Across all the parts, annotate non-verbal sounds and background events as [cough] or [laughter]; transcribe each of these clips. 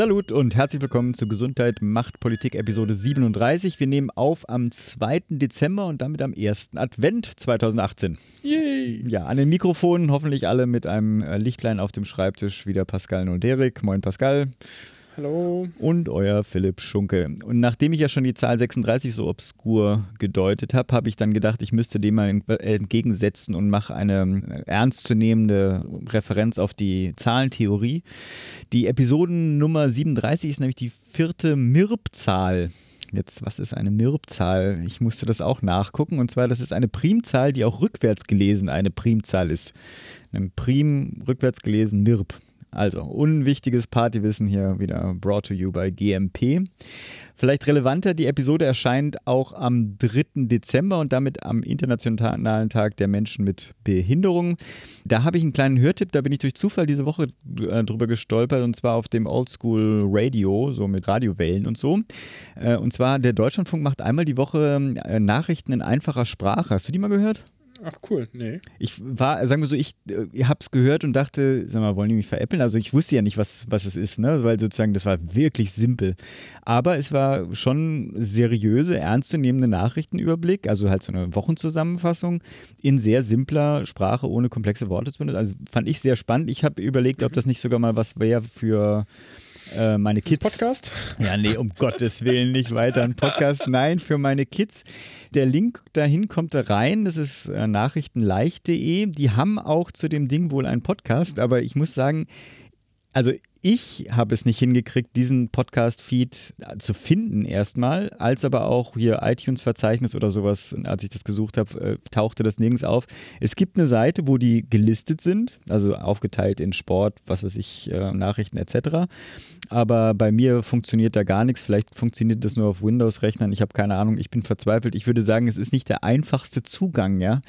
Salut und herzlich willkommen zu Gesundheit macht Politik Episode 37. Wir nehmen auf am 2. Dezember und damit am 1. Advent 2018. Yay! Ja, an den Mikrofonen hoffentlich alle mit einem äh, Lichtlein auf dem Schreibtisch wieder Pascal und Derek. Moin Pascal. Hallo. Und euer Philipp Schunke. Und nachdem ich ja schon die Zahl 36 so obskur gedeutet habe, habe ich dann gedacht, ich müsste dem mal entgegensetzen und mache eine ernstzunehmende Referenz auf die Zahlentheorie. Die Episodennummer 37 ist nämlich die vierte MIRB-Zahl. Jetzt, was ist eine MIRB-Zahl? Ich musste das auch nachgucken. Und zwar, das ist eine Primzahl, die auch rückwärts gelesen eine Primzahl ist. Ein Prim rückwärts gelesen MIRB. Also, unwichtiges Partywissen hier wieder brought to you by GMP. Vielleicht relevanter, die Episode erscheint auch am 3. Dezember und damit am Internationalen Tag der Menschen mit Behinderung. Da habe ich einen kleinen Hörtipp, da bin ich durch Zufall diese Woche äh, drüber gestolpert und zwar auf dem Oldschool Radio, so mit Radiowellen und so. Äh, und zwar der Deutschlandfunk macht einmal die Woche äh, Nachrichten in einfacher Sprache. Hast du die mal gehört? Ach cool, nee. Ich war, sagen wir so, ich, habe es gehört und dachte, sag mal, wollen die mich veräppeln? Also ich wusste ja nicht, was, was es ist, ne? weil sozusagen das war wirklich simpel. Aber es war schon seriöse, ernstzunehmende Nachrichtenüberblick, also halt so eine Wochenzusammenfassung in sehr simpler Sprache, ohne komplexe Worte zu benutzen. Also fand ich sehr spannend. Ich habe überlegt, mhm. ob das nicht sogar mal was wäre für äh, meine Kids. Podcast? Ja, nee, um Gottes Willen nicht weiter ein Podcast. [laughs] Nein, für meine Kids. Der Link dahin kommt da rein. Das ist äh, nachrichtenleicht.de. Die haben auch zu dem Ding wohl einen Podcast, aber ich muss sagen, also ich habe es nicht hingekriegt, diesen Podcast-Feed zu finden erstmal, als aber auch hier iTunes-Verzeichnis oder sowas, als ich das gesucht habe, äh, tauchte das nirgends auf. Es gibt eine Seite, wo die gelistet sind, also aufgeteilt in Sport, was weiß ich, äh, Nachrichten etc. Aber bei mir funktioniert da gar nichts. Vielleicht funktioniert das nur auf Windows-Rechnern. Ich habe keine Ahnung. Ich bin verzweifelt. Ich würde sagen, es ist nicht der einfachste Zugang, ja.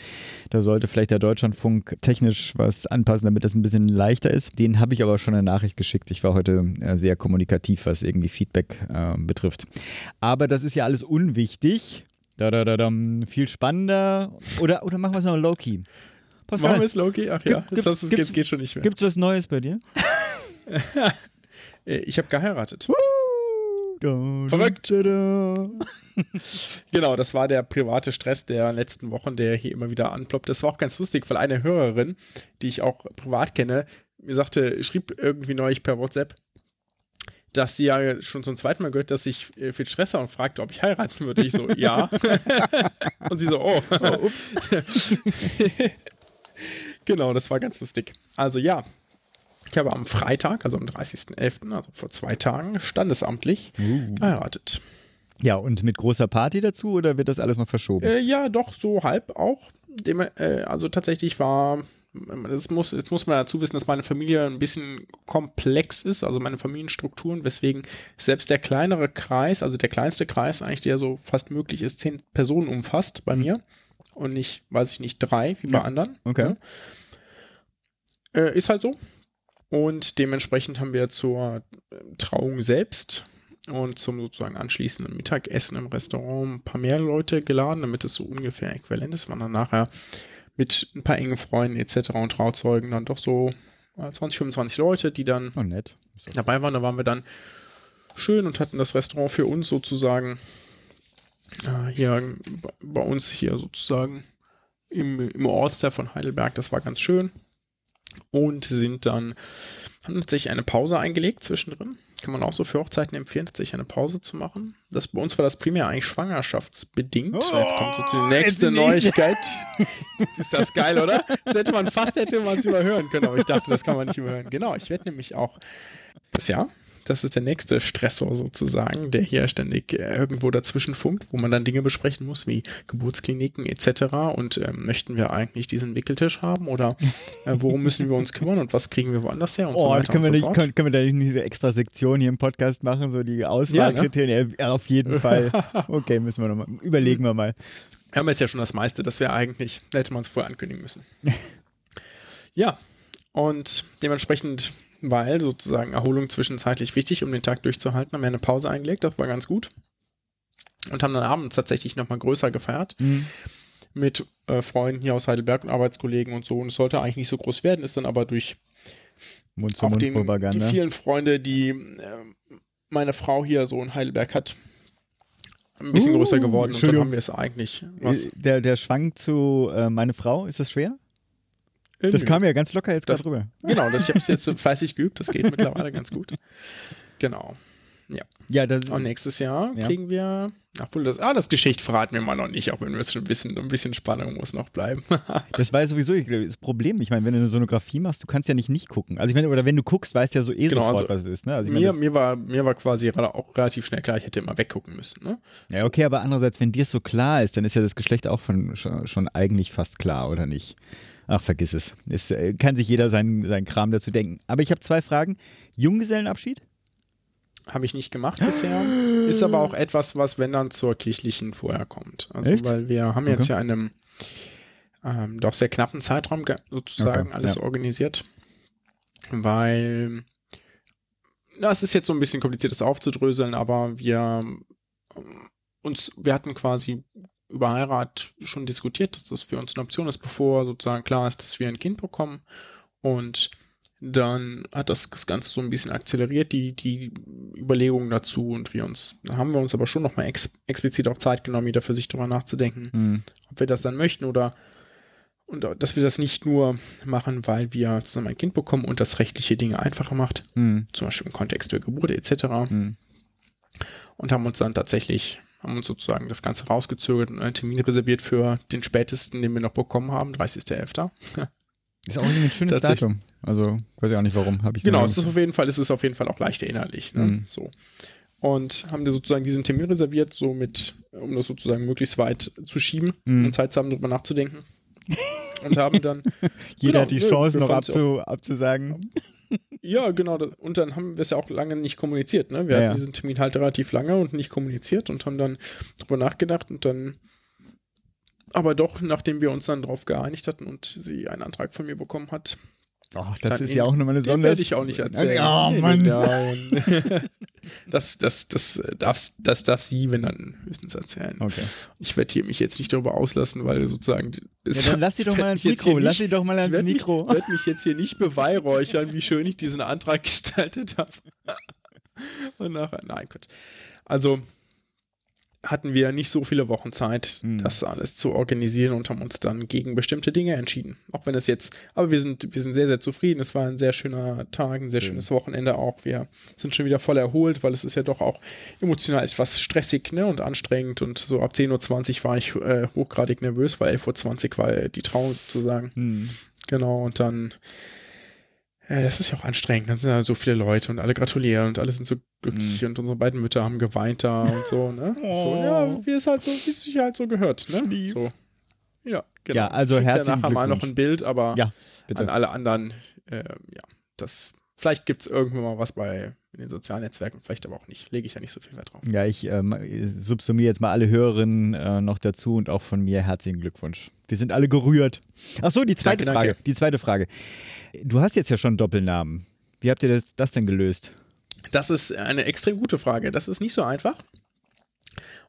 Da sollte vielleicht der Deutschlandfunk technisch was anpassen, damit das ein bisschen leichter ist. Den habe ich aber schon eine Nachricht geschickt geschickt. Ich war heute äh, sehr kommunikativ, was irgendwie Feedback äh, betrifft. Aber das ist ja alles unwichtig. Da, da, da, da, viel spannender. Oder, oder machen wir es mal low-key. Machen wir es low-key? Ach ja, gibt, jetzt hast geht, geht schon nicht mehr. Gibt es was Neues bei dir? [laughs] Ich habe geheiratet. Verrückt. [laughs] genau, das war der private Stress der letzten Wochen, der hier immer wieder anploppt. Das war auch ganz lustig, weil eine Hörerin, die ich auch privat kenne, mir sagte, schrieb irgendwie neulich per WhatsApp, dass sie ja schon zum zweiten Mal gehört, dass ich äh, viel Stress habe und fragte, ob ich heiraten würde. Ich so, [laughs] ja. [laughs] und sie so, oh. oh ups. [laughs] genau, das war ganz lustig. Also ja, ich habe am Freitag, also am 30.11., also vor zwei Tagen, standesamtlich uh. geheiratet. Ja, und mit großer Party dazu oder wird das alles noch verschoben? Äh, ja, doch, so halb auch. Dem, äh, also tatsächlich war das muss, jetzt muss man dazu wissen, dass meine Familie ein bisschen komplex ist, also meine Familienstrukturen, weswegen selbst der kleinere Kreis, also der kleinste Kreis eigentlich, der so fast möglich ist, zehn Personen umfasst bei mir und nicht, weiß ich nicht, drei wie bei ja. anderen. Okay. Ja. Äh, ist halt so. Und dementsprechend haben wir zur Trauung selbst und zum sozusagen anschließenden Mittagessen im Restaurant ein paar mehr Leute geladen, damit es so ungefähr äquivalent ist. Man dann nachher mit ein paar engen Freunden etc. und Trauzeugen dann doch so 20, äh, 25 Leute, die dann oh, nett. dabei waren. Da waren wir dann schön und hatten das Restaurant für uns sozusagen äh, hier bei uns hier sozusagen im, im Ortsteil von Heidelberg. Das war ganz schön. Und sind dann, haben tatsächlich eine Pause eingelegt zwischendrin kann man auch so für Hochzeiten empfehlen, tatsächlich eine Pause zu machen. Das, bei uns war das primär eigentlich schwangerschaftsbedingt. Oh, jetzt kommt so die nächste Neuigkeit. [laughs] ist das geil, oder? Das hätte man fast hätte man es überhören können, aber ich dachte, das kann man nicht überhören. Genau, ich werde nämlich auch das Jahr das ist der nächste Stressor sozusagen, der hier ständig äh, irgendwo dazwischen funkt, wo man dann Dinge besprechen muss, wie Geburtskliniken etc. Und ähm, möchten wir eigentlich diesen Wickeltisch haben oder äh, worum müssen wir uns kümmern und was kriegen wir woanders her und oh, so weiter können, wir so nicht, können, können, wir da nicht eine extra Sektion hier im Podcast machen, so die Auswahlkriterien? Ja, ne? ja, auf jeden Fall. [laughs] Okay, müssen wir nochmal, überlegen wir mal. Wir haben jetzt ja schon das meiste, das wäre eigentlich, da hätte man es vorher ankündigen müssen. [laughs] ja, und dementsprechend, weil sozusagen Erholung zwischenzeitlich wichtig, um den Tag durchzuhalten, haben wir eine Pause eingelegt, das war ganz gut. Und haben dann abends tatsächlich nochmal größer gefeiert. Mit äh, Freunden hier aus Heidelberg und Arbeitskollegen und so. Und es sollte eigentlich nicht so groß werden, ist dann aber durch Mund zu auch Mund den, die vielen Freunde, die äh, meine Frau hier so in Heidelberg hat, ein bisschen Uh, größer geworden und dann haben wir es eigentlich. Was, Äh, Der, der Schwank zu äh, meine Frau, ist das schwer? Äh, Das kam ja ganz locker jetzt gerade rüber. Genau, das, ich habe es jetzt fleißig geübt, das geht mittlerweile ganz gut. Genau. Ja. Ja, das Und nächstes Jahr Ja. kriegen wir, obwohl das, ah, das Geschichte verraten wir mal noch nicht, auch wenn wir es schon wissen, ein bisschen Spannung muss noch bleiben. [laughs] Das war ja sowieso das Problem. Ich meine, wenn du eine Sonografie machst, du kannst ja nicht nicht gucken. Also ich meine, oder wenn du guckst, weißt du ja so eh Genau, sofort, also was es ist. Ne? Also ich meine, mir, mir, war, mir war quasi auch relativ schnell klar, ich hätte immer weggucken müssen. Ne? ja, okay, aber andererseits, wenn dir es so klar ist, dann ist ja das Geschlecht auch von, schon, schon eigentlich fast klar, oder nicht? Ach, vergiss es. Es äh, kann sich jeder seinen, seinen Kram dazu denken. Aber ich habe zwei Fragen. Junggesellenabschied? Habe ich nicht gemacht bisher. Ist aber auch etwas, was, wenn dann zur kirchlichen vorher kommt. Also, Echt? weil wir haben jetzt ja in einem ähm, doch sehr knappen Zeitraum ge- sozusagen Okay, alles ja. organisiert. Weil, na, es ist jetzt so ein bisschen kompliziert, das aufzudröseln, aber wir ähm, uns, wir hatten quasi über Heirat schon diskutiert, dass das für uns eine Option ist, bevor sozusagen klar ist, dass wir ein Kind bekommen. Und dann hat das, das Ganze so ein bisschen akzeleriert, die, die Überlegungen dazu und wir uns, da haben wir uns aber schon nochmal ex, explizit auch Zeit genommen, jeder für sich drüber nachzudenken, Hm. ob wir das dann möchten oder und dass wir das nicht nur machen, weil wir zusammen ein Kind bekommen und das rechtliche Dinge einfacher macht, Hm. zum Beispiel im Kontext der Geburt etc. Hm. Und haben uns dann tatsächlich, haben uns sozusagen das Ganze rausgezögert und einen Termin reserviert für den spätesten, den wir noch bekommen haben, 30.11. [laughs] Ist auch ein schönes. Datum. Also, weiß ich auch nicht warum. Hab ich Genau, es ist auf jeden Fall, es ist auf jeden Fall auch leicht erinnerlich. Ne? Mhm. So. Und haben dir sozusagen diesen Termin reserviert, so mit, um das sozusagen möglichst weit zu schieben Mhm. und Zeit zu haben, drüber nachzudenken. und haben dann. [laughs] Jeder Genau, hat die Chance wir noch abzu, abzusagen. Ja, genau. Und dann haben wir es ja auch lange nicht kommuniziert. Ne? Wir Ja, hatten diesen Termin halt relativ lange und nicht kommuniziert und haben dann drüber nachgedacht und dann. Aber doch, nachdem wir uns dann darauf geeinigt hatten und sie einen Antrag von mir bekommen hat, Oh, das Dann ist in- ja auch nochmal eine Den Sonders... werde ich auch nicht erzählen. Oh, Nee, Mann. Nein. [laughs] Das, das, das, darf, das darf sie, wenn dann höchstens erzählen. Okay. Ich werde hier mich jetzt nicht darüber auslassen, weil sozusagen. Ja, dann lass sie doch [laughs] ich mal ans Mikro. Lass sie doch mal ich ans werd Mikro. Mich, werde mich jetzt hier nicht beweihräuchern, wie schön ich diesen Antrag [laughs] gestaltet habe. Und nachher, nein, Gott. Also hatten wir nicht so viele Wochen Zeit, Hm. das alles zu organisieren und haben uns dann gegen bestimmte Dinge entschieden. Auch wenn es jetzt, aber wir sind, wir sind sehr, sehr zufrieden. Es war ein sehr schöner Tag, ein sehr schönes Wochenende auch. Wir sind schon wieder voll erholt, weil es ist ja doch auch emotional etwas stressig ne, und anstrengend. Und so ab 10.20 Uhr war ich äh, hochgradig nervös, weil 11.20 Uhr war die Trauung sozusagen. Hm. Genau, und dann, äh, das ist ja auch anstrengend, dann sind da so viele Leute und alle gratulieren und alle sind so glücklich und unsere beiden Mütter haben geweint da und so, ne? [laughs] So, ja, wie es halt so, wie es sich halt so gehört, ne? Lieb. So. Ja, genau. Ja, also Ich schick dir herzlichen nachher mal noch ein Bild, aber Ja, an alle anderen, äh, ja, das, vielleicht gibt es irgendwann mal was bei in den sozialen Netzwerken, vielleicht aber auch nicht. Lege ich ja nicht so viel Wert drauf. Ja, ich ähm, subsumiere jetzt mal alle Hörerinnen äh, noch dazu und auch von mir herzlichen Glückwunsch. Wir sind alle gerührt. Ach so, die zweite Danke, Frage. danke. Die zweite Frage. Du hast jetzt ja schon Doppelnamen. Wie habt ihr das, das denn gelöst? Das ist eine extrem gute Frage. Das ist nicht so einfach.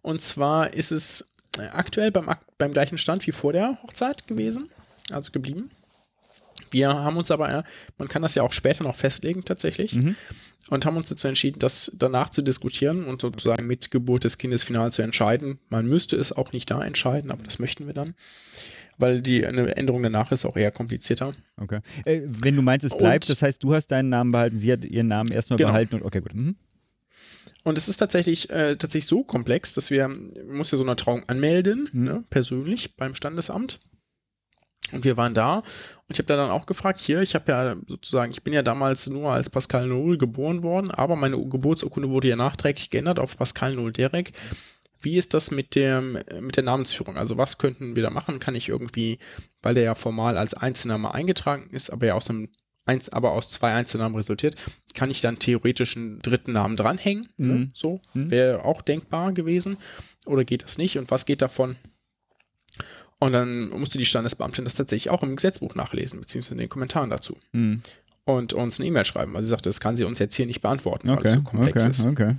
Und zwar ist es äh, aktuell beim, beim gleichen Stand wie vor der Hochzeit gewesen, also geblieben. Wir haben uns aber, man kann das ja auch später noch festlegen tatsächlich, und haben uns dazu entschieden, das danach zu diskutieren und sozusagen mit Geburt des Kindes final zu entscheiden. Man müsste es auch nicht da entscheiden, aber das möchten wir dann, weil die eine Änderung danach ist auch eher komplizierter. Okay. Äh, wenn du meinst, es bleibt, Und- das heißt, du hast deinen Namen behalten, sie hat ihren Namen erstmal Genau. behalten und okay, gut. Mhm. Und es ist tatsächlich, äh, tatsächlich so komplex, dass wir, man muss ja so eine Trauung anmelden, ne, persönlich beim Standesamt. Und wir waren da und ich habe da dann auch gefragt, hier, ich habe ja sozusagen, ich bin ja damals nur als Pascal Null geboren worden, aber meine Geburtsurkunde wurde ja nachträglich geändert auf Pascal Null Derek. Wie ist das mit dem, mit der Namensführung? Also was könnten wir da machen? Kann ich irgendwie, weil der ja formal als Einzelname eingetragen ist, aber ja aus einem eins, aber aus zwei Einzelnamen resultiert, kann ich dann theoretisch einen dritten Namen dranhängen? Ne? So wäre auch denkbar gewesen. Oder geht das nicht? Und was geht davon Und dann musste die Standesbeamtin das tatsächlich auch im Gesetzbuch nachlesen, beziehungsweise in den Kommentaren dazu. Hm. Und uns eine E-Mail schreiben, weil sie sagte, das kann sie uns jetzt hier nicht beantworten, weil es Okay, so komplex okay, ist. okay.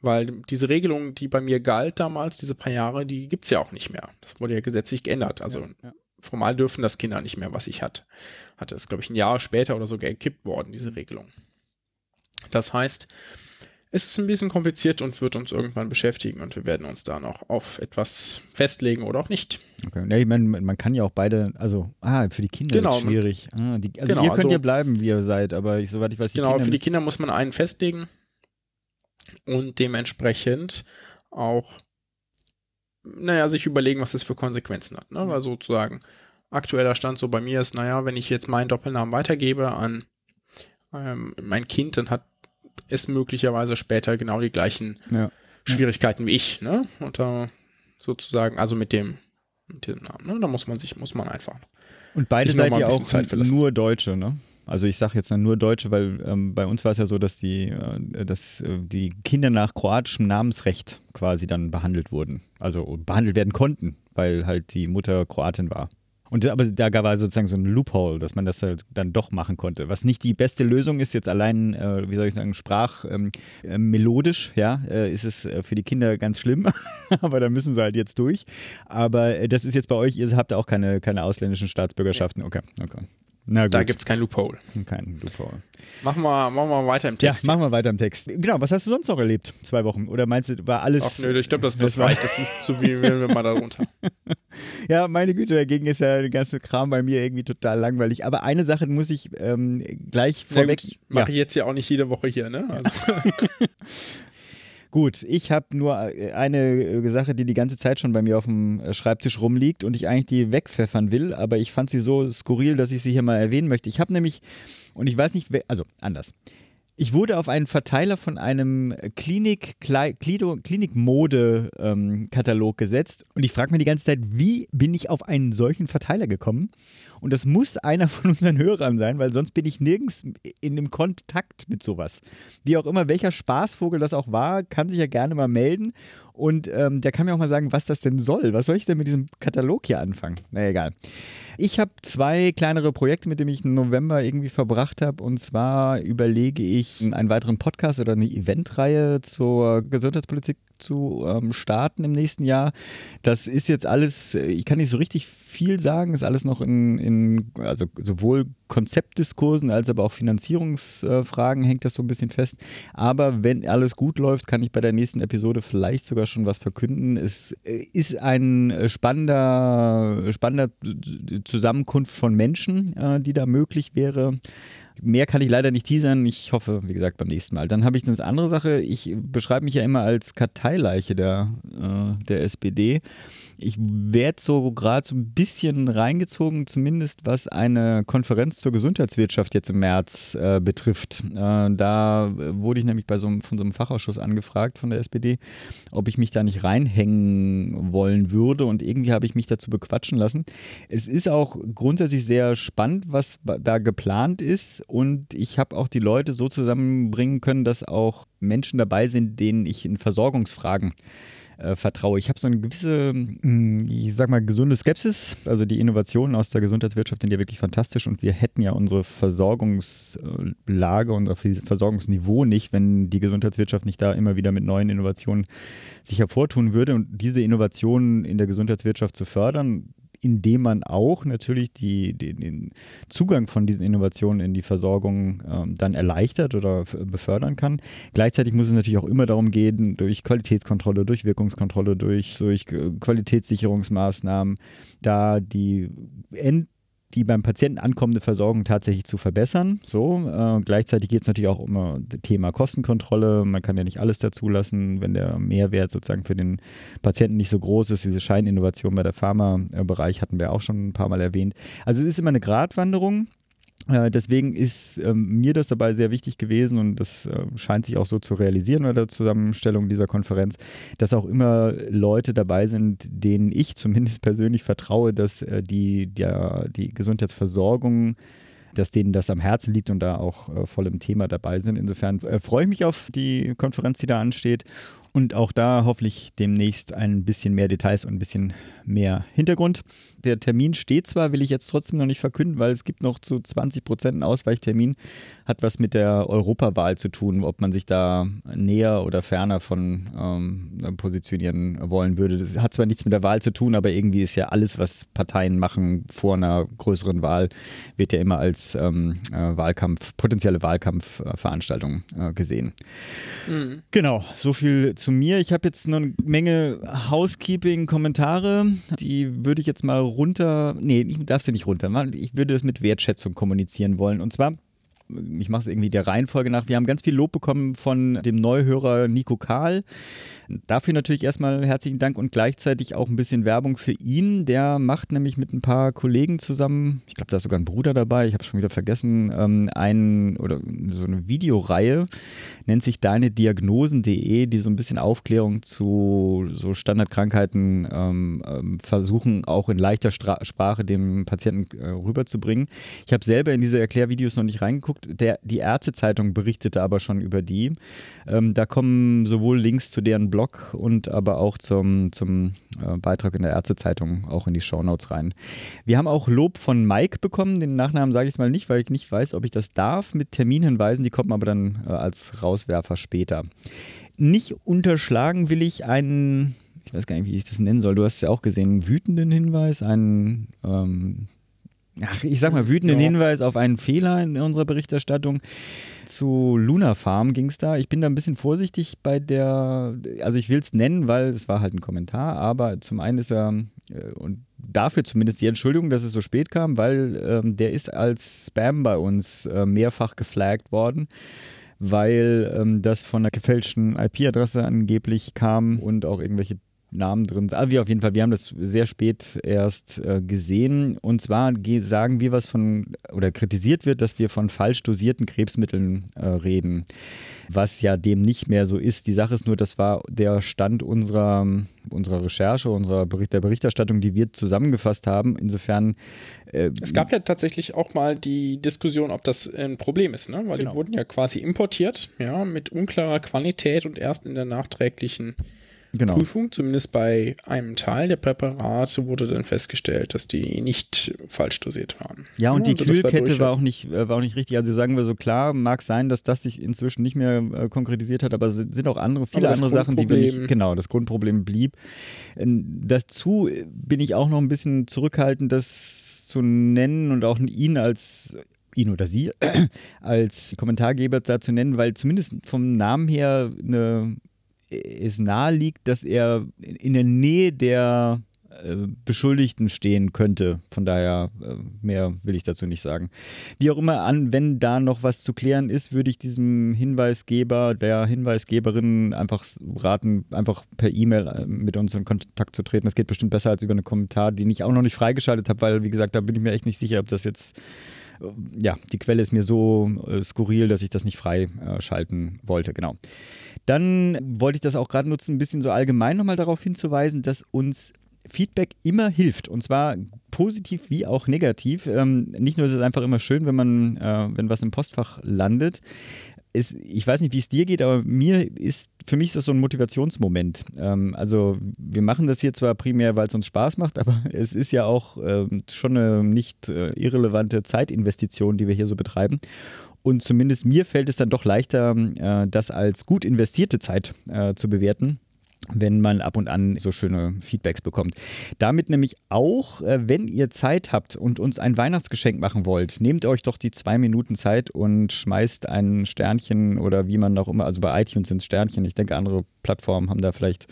Weil diese Regelung, die bei mir galt damals, diese paar Jahre, die gibt's ja auch nicht mehr. Das wurde ja gesetzlich geändert. Also ja. formal dürfen das Kinder nicht mehr, was ich hatte. Hatte es, glaube ich, ein Jahr später oder so gekippt worden, diese Regelung. Das heißt, es ist ein bisschen kompliziert und wird uns irgendwann beschäftigen und wir werden uns da noch auf etwas festlegen oder auch nicht. okay. Ja, ich meine, man kann ja auch beide, also, ah, für die Kinder Genau, ist schwierig. Ah, die, also Genau, ihr könnt also- ja bleiben, wie ihr seid, aber ich, soweit ich weiß, die genau, Kinder für die Kinder muss man einen festlegen und dementsprechend auch, naja, sich überlegen, was das für Konsequenzen hat. Ne? Weil sozusagen aktueller Stand so bei mir ist, naja, wenn ich jetzt meinen Doppelnamen weitergebe an ähm, mein Kind, dann hat es möglicherweise später genau die gleichen Ja. Schwierigkeiten wie ich, ne? Und da sozusagen, also mit dem, mit dem Namen, ne? Da muss man sich, muss man einfach. Und beide seid ihr auch nur Deutsche, ne? Also ich sage jetzt nur Deutsche, weil ähm, bei uns war es ja so, dass die, äh, dass äh, die Kinder nach kroatischem Namensrecht quasi dann behandelt wurden. Also behandelt werden konnten, weil halt die Mutter Kroatin war. Und aber da war sozusagen so ein Loophole, dass man das halt dann doch machen konnte. Was nicht die beste Lösung ist, jetzt allein, äh, wie soll ich sagen, sprach ähm, äh, melodisch, ja, äh, ist es äh, für die Kinder ganz schlimm, [laughs] aber da müssen sie halt jetzt durch. Aber äh, das ist jetzt bei euch, ihr habt auch keine, keine ausländischen Staatsbürgerschaften. Okay, okay. Da gibt's kein Loophole. keinen Loophole. Machen wir, machen wir weiter im Ja, Text. machen wir weiter im Text. Genau, was hast du sonst noch erlebt? Zwei Wochen? Oder meinst du, war alles. Ach nö, ich glaube, das, das war- reicht. Das so wie wir mal darunter. [laughs] Ja, meine Güte, dagegen ist ja der ganze Kram bei mir irgendwie total langweilig. Aber eine Sache muss ich ähm, gleich vorweg. mache ich jetzt ja auch nicht jede Woche hier, ne? Also, [laughs] Gut, ich habe nur äh, eine äh, Sache, die die ganze Zeit schon bei mir auf dem äh, Schreibtisch rumliegt und ich eigentlich die wegpfeffern will, aber ich fand sie so skurril, dass ich sie hier mal erwähnen möchte. Ich habe nämlich, und ich weiß nicht, also anders. Ich wurde auf einen Verteiler von einem Klinik, Klinik-Mode-Katalog gesetzt und ich frage mich die ganze Zeit, wie bin ich auf einen solchen Verteiler gekommen? Und das muss einer von unseren Hörern sein, weil sonst bin ich nirgends in dem Kontakt mit sowas. Wie auch immer, welcher Spaßvogel das auch war, kann sich ja gerne mal melden. Und ähm, der kann mir auch mal sagen, was das denn soll. Was soll ich denn mit diesem Katalog hier anfangen? Na egal. Ich habe zwei kleinere Projekte, mit denen ich November irgendwie verbracht habe. Und zwar überlege ich, einen weiteren Podcast oder eine Eventreihe zur Gesundheitspolitik zu ähm, starten im nächsten Jahr. Das ist jetzt alles, äh, ich kann nicht so richtig viel sagen, ist alles noch in, in also sowohl Konzeptdiskursen als aber auch Finanzierungsfragen hängt das so ein bisschen fest. Aber wenn alles gut läuft, kann ich bei der nächsten Episode vielleicht sogar schon was verkünden. Es äh, ist ein äh, spannender, spannender Zusammenkunft von Menschen, die da möglich wäre. Mehr kann ich leider nicht teasern. Ich hoffe, wie gesagt, beim nächsten Mal. Dann habe ich eine andere Sache. Ich beschreibe mich ja immer als Karteileiche der, äh, der SPD. Ich werde so gerade so ein bisschen reingezogen, zumindest was eine Konferenz zur Gesundheitswirtschaft jetzt im März äh, betrifft. Äh, da wurde ich nämlich bei so einem, von so einem Fachausschuss angefragt von der SPD, ob ich mich da nicht reinhängen wollen würde. Und irgendwie habe ich mich dazu bequatschen lassen. Es ist auch grundsätzlich sehr spannend, was da geplant ist. Und ich habe auch die Leute so zusammenbringen können, dass auch Menschen dabei sind, denen ich in Versorgungsfragen äh, vertraue. Ich habe so eine gewisse, mh, ich sag mal, gesunde Skepsis. Also die Innovationen aus der Gesundheitswirtschaft sind ja wirklich fantastisch und wir hätten ja unsere Versorgungslage, unser Versorgungsniveau nicht, wenn die Gesundheitswirtschaft nicht da immer wieder mit neuen Innovationen sich hervortun würde. Und diese Innovationen in der Gesundheitswirtschaft zu fördern, indem man auch natürlich die, die, den Zugang von diesen Innovationen in die Versorgung ähm, dann erleichtert oder befördern kann. Gleichzeitig muss es natürlich auch immer darum gehen, durch Qualitätskontrolle, durch Wirkungskontrolle, durch, durch äh, Qualitätssicherungsmaßnahmen, da die End die beim Patienten ankommende Versorgung tatsächlich zu verbessern. So, äh, gleichzeitig geht es natürlich auch um äh, das Thema Kostenkontrolle. Man kann ja nicht alles dazulassen, wenn der Mehrwert sozusagen für den Patienten nicht so groß ist. Diese Scheininnovation bei der Pharma-Bereich hatten wir auch schon ein paar Mal erwähnt. Also es ist immer eine Gratwanderung. Äh, Deswegen ist ähm, mir das dabei sehr wichtig gewesen und das äh, scheint sich auch so zu realisieren bei der Zusammenstellung dieser Konferenz, dass auch immer Leute dabei sind, denen ich [laughs] zumindest persönlich vertraue, dass äh, die, der, die Gesundheitsversorgung dass denen das am Herzen liegt und da auch äh, voll im Thema dabei sind. Insofern äh, freue ich mich auf die Konferenz, die da ansteht. Und auch da hoffentlich demnächst ein bisschen mehr Details und ein bisschen mehr Hintergrund. Der Termin steht zwar, will ich jetzt trotzdem noch nicht verkünden, weil es gibt noch zu 20 Prozent einen Ausweichtermin. Hat was mit der Europawahl zu tun, ob man sich da näher oder ferner von ähm, positionieren wollen würde. Das hat zwar nichts mit der Wahl zu tun, aber irgendwie ist ja alles, was Parteien machen vor einer größeren Wahl, wird ja immer als ähm, äh, Wahlkampf, potenzielle Wahlkampfveranstaltung äh, gesehen. Mhm. Genau, so viel zu mir. Ich habe jetzt noch eine Menge Housekeeping-Kommentare. Die würde ich jetzt mal runter. Nee, ich darf sie nicht runter. Ich würde es mit Wertschätzung kommunizieren wollen. Und zwar ich mache es irgendwie der Reihenfolge nach. Wir haben ganz viel Lob bekommen von dem Neuhörer Nico Kahl. Dafür natürlich erstmal herzlichen Dank und gleichzeitig auch ein bisschen Werbung für ihn. Der macht nämlich mit ein paar Kollegen zusammen, ich glaube, da ist sogar ein Bruder dabei, ich habe schon wieder vergessen, ähm, ein, oder so eine Videoreihe, nennt sich deine Diagnosen.de, die so ein bisschen Aufklärung zu so Standardkrankheiten ähm, ähm, versuchen, auch in leichter Stra Sprache dem Patienten äh, rüberzubringen. Ich habe selber in diese Erklärvideos noch nicht reingeguckt. Der, die Ärztezeitung berichtete aber schon über die. Ähm, da kommen sowohl Links zu deren Blog und aber auch zum, zum äh, Beitrag in der Ärztezeitung auch in die Shownotes rein. Wir haben auch Lob von Mike bekommen. Den Nachnamen sage ich mal nicht, weil ich nicht weiß, ob ich das darf mit Terminhinweisen. Die kommen aber dann äh, als Rauswerfer später. Nicht unterschlagen will ich einen, ich weiß gar nicht, wie ich das nennen soll. Du hast ja auch gesehen, einen wütenden Hinweis, einen ähm, ach, ich sag mal, wütenden ja. Hinweis auf einen Fehler in unserer Berichterstattung. Zu Luna Farm ging es da. Ich bin da ein bisschen vorsichtig bei der, also ich will es nennen, weil es war halt ein Kommentar, aber zum einen ist er, äh, und dafür zumindest die Entschuldigung, dass es so spät kam, weil ähm, der ist als Spam bei uns äh, mehrfach geflaggt worden weil ähm, das von einer gefälschten IP-Adresse angeblich kam und auch irgendwelche Namen drin sind. Also wir auf jeden Fall, wir haben das sehr spät erst äh, gesehen. Und zwar sagen wir was von, oder kritisiert wird, dass wir von falsch dosierten Krebsmitteln äh, reden, was ja dem nicht mehr so ist. Die Sache ist nur, das war der Stand unserer, unserer Recherche, unserer Bericht, der Berichterstattung, die wir zusammengefasst haben. Insofern. Äh, es gab ja tatsächlich auch mal die Diskussion, ob das ein Problem ist, ne? weil genau. die wurden ja quasi importiert, ja, mit unklarer Qualität und erst in der nachträglichen genau. Prüfung, zumindest bei einem Teil der Präparate, wurde dann festgestellt, dass die nicht falsch dosiert waren. Ja, und ja, die also Kühlkette war, war, auch nicht, äh, war auch nicht richtig. Also sagen wir so klar, mag sein, dass das sich inzwischen nicht mehr äh, konkretisiert hat, aber es sind auch andere, viele andere Sachen, die wir nicht, genau, das Grundproblem blieb. Ähm, dazu bin ich auch noch ein bisschen zurückhaltend, das zu nennen und auch ihn als ihn oder sie [clears throat] als Kommentargeber dazu nennen, weil zumindest vom Namen her eine es nahe liegt, dass er in der Nähe der äh, Beschuldigten stehen könnte. Von daher, äh, mehr will ich dazu nicht sagen. Wie auch immer an, wenn da noch was zu klären ist, würde ich diesem Hinweisgeber, der Hinweisgeberin einfach raten, einfach per E-Mail äh, mit uns in Kontakt zu treten. Das geht bestimmt besser als über einen Kommentar, den ich auch noch nicht freigeschaltet habe, weil, wie gesagt, da bin ich mir echt nicht sicher, ob das jetzt ja, die Quelle ist mir so skurril, dass ich das nicht freischalten wollte, genau. Dann wollte ich das auch gerade nutzen, ein bisschen so allgemein nochmal darauf hinzuweisen, dass uns Feedback immer hilft und zwar positiv wie auch negativ. Ähm, nicht nur ist es einfach immer schön, wenn man, äh, wenn was im Postfach landet. Es, ich weiß nicht, wie es dir geht, aber mir ist, für mich ist das so ein Motivationsmoment. Ähm, also wir machen das hier zwar primär, weil es uns Spaß macht, [laughs] aber es ist ja auch ähm, schon eine nicht äh, irrelevante Zeitinvestition, die wir hier so betreiben. Und zumindest mir fällt es dann doch leichter, äh, das als gut investierte Zeit äh, zu bewerten wenn man ab und an so schöne Feedbacks bekommt. Damit nämlich auch, äh, wenn ihr Zeit habt und uns ein Weihnachtsgeschenk machen wollt, nehmt euch doch die zwei Minuten Zeit und schmeißt ein Sternchen oder wie man auch immer, also bei iTunes sind es Sternchen, ich denke andere Plattformen haben da vielleicht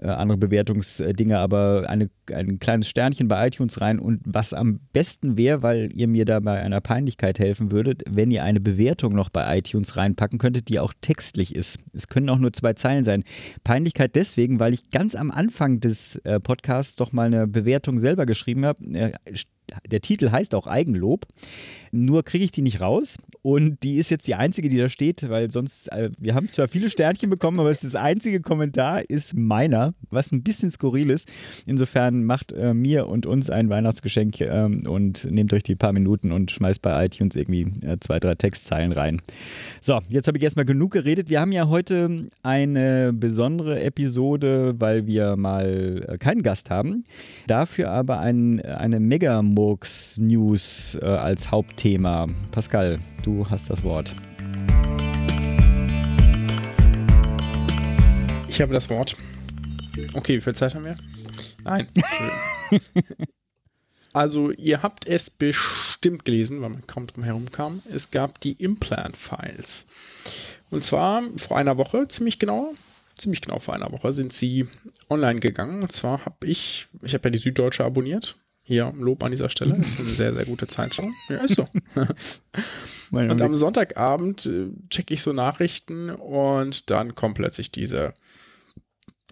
äh, andere Bewertungsdinge, aber eine, ein kleines Sternchen bei iTunes rein. Und was am besten wäre, weil ihr mir da bei einer Peinlichkeit helfen würdet, wenn ihr eine Bewertung noch bei iTunes reinpacken könntet, die auch textlich ist. Es können auch nur zwei Zeilen sein. Peinlichkeit deswegen, weil ich ganz am Anfang des äh, Podcasts doch mal eine Bewertung selber geschrieben habe. Äh, der Titel heißt auch Eigenlob. Nur kriege ich die nicht raus und die ist jetzt die einzige, die da steht, weil sonst, äh, wir haben zwar viele Sternchen bekommen, aber das einzige Kommentar ist meiner, was ein bisschen skurril ist. Insofern macht äh, mir und uns ein Weihnachtsgeschenk ähm, und nehmt euch die paar Minuten und schmeißt bei iTunes irgendwie äh, zwei, drei Textzeilen rein. So, jetzt habe ich erstmal genug geredet. Wir haben ja heute eine besondere Episode, weil wir mal äh, keinen Gast haben. Dafür aber ein, eine Megamurks-News äh, als Hauptthema. Pascal, du hast das Wort. Ich habe das Wort. Okay, wie viel Zeit haben wir? Nein. [laughs] also, ihr habt es bestimmt gelesen, weil man kaum drum herum kam. Es gab die Implant-Files. Und zwar vor einer Woche, ziemlich genau, ziemlich genau vor einer Woche sind sie online gegangen. Und zwar habe ich, ich habe ja die Süddeutsche abonniert. Hier, Lob an dieser Stelle. Das ist eine sehr, sehr gute Zeitschau. Ja, ist so. [laughs] und am Sonntagabend äh, checke ich so Nachrichten und dann kommen plötzlich diese,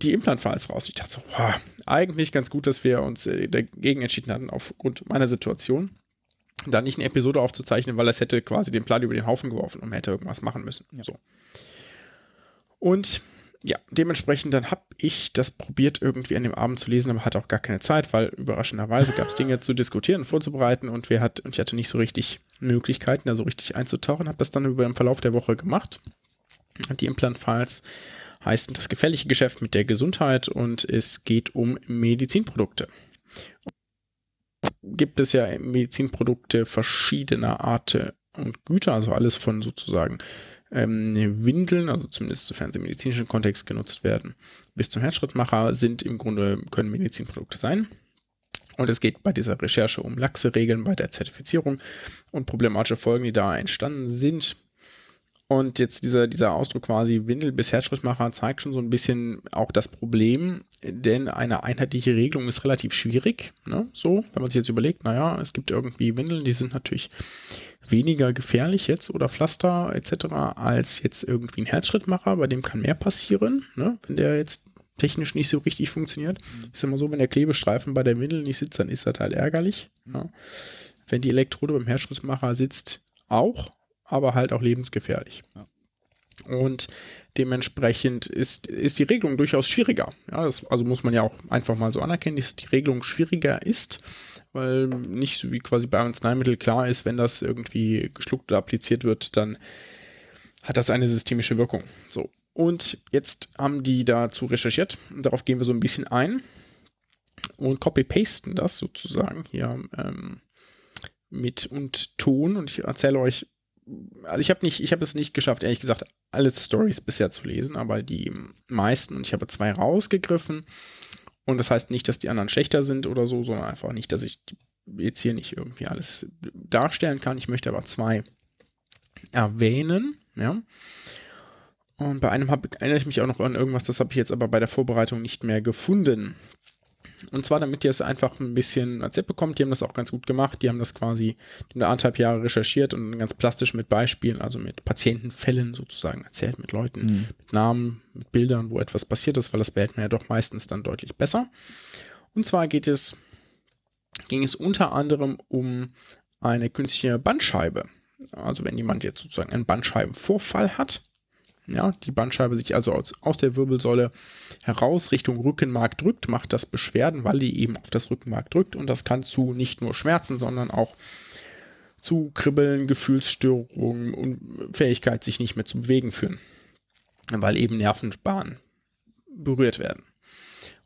die Implant-Files raus. Ich dachte so, wow, eigentlich ganz gut, dass wir uns äh, dagegen entschieden hatten, aufgrund meiner Situation, da nicht eine Episode aufzuzeichnen, weil das hätte quasi den Plan über den Haufen geworfen und man hätte irgendwas machen müssen. Ja. So. Und ja, dementsprechend dann habe ich das probiert irgendwie an dem Abend zu lesen, aber hatte auch gar keine Zeit, weil überraschenderweise gab es Dinge zu diskutieren vorzubereiten und wir hat, und ich hatte nicht so richtig Möglichkeiten, da so richtig einzutauchen, habe das dann über den Verlauf der Woche gemacht. Die Implant-Files heißen das gefährliche Geschäft mit der Gesundheit und es geht um Medizinprodukte. Gibt es ja Medizinprodukte verschiedener Arten und Güter, also alles von sozusagen ähm, Windeln, also zumindest sofern sie im medizinischen Kontext genutzt werden, bis zum Herzschrittmacher sind im Grunde, können Medizinprodukte sein. Und es geht bei dieser Recherche um laxe Regeln bei der Zertifizierung und problematische Folgen, die da entstanden sind. Und jetzt dieser, dieser Ausdruck quasi Windel bis Herzschrittmacher zeigt schon so ein bisschen auch das Problem, denn eine einheitliche Regelung ist relativ schwierig. Ne? So, wenn man sich jetzt überlegt, naja, es gibt irgendwie Windeln, die sind natürlich weniger gefährlich jetzt oder Pflaster etc. als jetzt irgendwie ein Herzschrittmacher, bei dem kann mehr passieren, ne? wenn der jetzt technisch nicht so richtig funktioniert. Mhm. Ist immer so, wenn der Klebestreifen bei der Windel nicht sitzt, dann ist das halt ärgerlich. Ja? Wenn die Elektrode beim Herzschrittmacher sitzt, auch, aber halt auch lebensgefährlich. Ja. Und dementsprechend ist, ist die Regelung durchaus schwieriger. Ja, das, also muss man ja auch einfach mal so anerkennen, dass die Regelung schwieriger ist weil nicht so wie quasi bei Arzneimittel klar ist, wenn das irgendwie geschluckt oder appliziert wird, dann hat das eine systemische Wirkung. So. Und jetzt haben die dazu recherchiert und darauf gehen wir so ein bisschen ein und copy-pasten das sozusagen hier ähm, mit und Ton und ich erzähle euch, also ich habe nicht, ich habe es nicht geschafft, ehrlich gesagt, alle Stories bisher zu lesen, aber die meisten und ich habe zwei rausgegriffen und das heißt nicht, dass die anderen schlechter sind oder so, sondern einfach nicht, dass ich jetzt hier nicht irgendwie alles darstellen kann. Ich möchte aber zwei erwähnen, ja. Und bei einem hab, erinnere ich mich auch noch an irgendwas, das habe ich jetzt aber bei der Vorbereitung nicht mehr gefunden. Und zwar, damit ihr es einfach ein bisschen erzählt bekommt. Die haben das auch ganz gut gemacht. Die haben das quasi in anderthalb Jahre recherchiert und ganz plastisch mit Beispielen, also mit Patientenfällen sozusagen erzählt, mit Leuten, mhm. mit Namen, mit Bildern, wo etwas passiert ist, weil das behält man ja doch meistens dann deutlich besser. Und zwar geht es, ging es unter anderem um eine künstliche Bandscheibe. Also wenn jemand jetzt sozusagen einen Bandscheibenvorfall hat, ja, die Bandscheibe sich also aus, aus der Wirbelsäule heraus Richtung Rückenmark drückt, macht das Beschwerden, weil die eben auf das Rückenmark drückt und das kann zu nicht nur Schmerzen, sondern auch zu Kribbeln, Gefühlsstörungen und Fähigkeit, sich nicht mehr zu bewegen führen, weil eben Nervenbahnen berührt werden.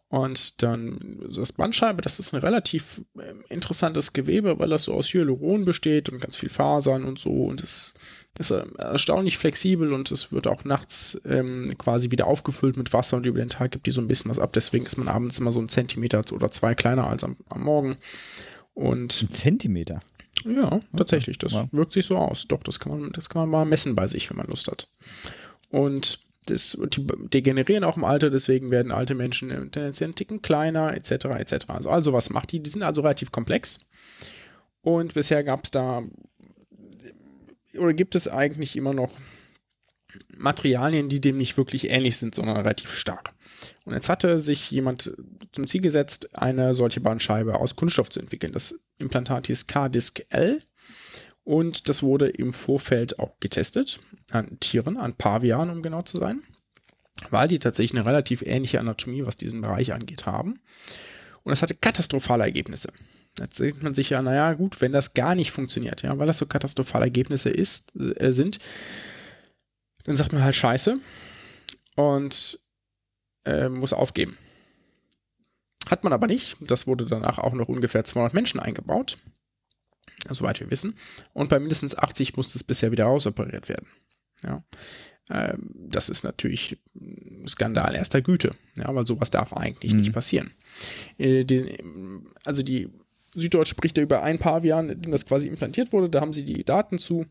Und dann das Bandscheibe, das ist ein relativ ähm, interessantes Gewebe, weil das so aus Hyaluron besteht und ganz viel Fasern und so und es ist erstaunlich flexibel und es wird auch nachts ähm, quasi wieder aufgefüllt mit Wasser und über den Tag gibt die so ein bisschen was ab. Deswegen ist man abends immer so ein Zentimeter oder zwei kleiner als am, am Morgen. Und ein Zentimeter? Ja, tatsächlich. Das wow. wirkt sich so aus. Doch, das kann man, das kann man mal messen bei sich, wenn man Lust hat. Und das, die degenerieren auch im Alter, deswegen werden alte Menschen tendenziell einen Ticken kleiner, etc. etc. Also, also was macht die? Die sind also relativ komplex. Und bisher gab es da oder gibt es eigentlich immer noch Materialien, die dem nicht wirklich ähnlich sind, sondern relativ stark. Und jetzt hatte sich jemand zum Ziel gesetzt, eine solche Bandscheibe aus Kunststoff zu entwickeln. Das Implantat hieß K-Disc L und das wurde im Vorfeld auch getestet an Tieren, an Pavianen, um genau zu sein, weil die tatsächlich eine relativ ähnliche Anatomie, was diesen Bereich angeht, haben. Und es hatte katastrophale Ergebnisse. Jetzt denkt man sich ja, naja, gut, wenn das gar nicht funktioniert, ja, weil das so katastrophale Ergebnisse ist, äh, sind, dann sagt man halt Scheiße und äh, muss aufgeben. Hat man aber nicht. Das wurde danach auch noch ungefähr 200 Menschen eingebaut, soweit wir wissen. Und bei mindestens 80 musste es bisher wieder rausoperiert werden. Ja. Ähm, das ist natürlich ein Skandal erster Güte, ja, weil sowas darf eigentlich mhm. nicht passieren. Äh, die, also die Süddeutsche spricht ja über ein paar Jahren, in dem das quasi implantiert wurde. Da haben sie die Daten zu.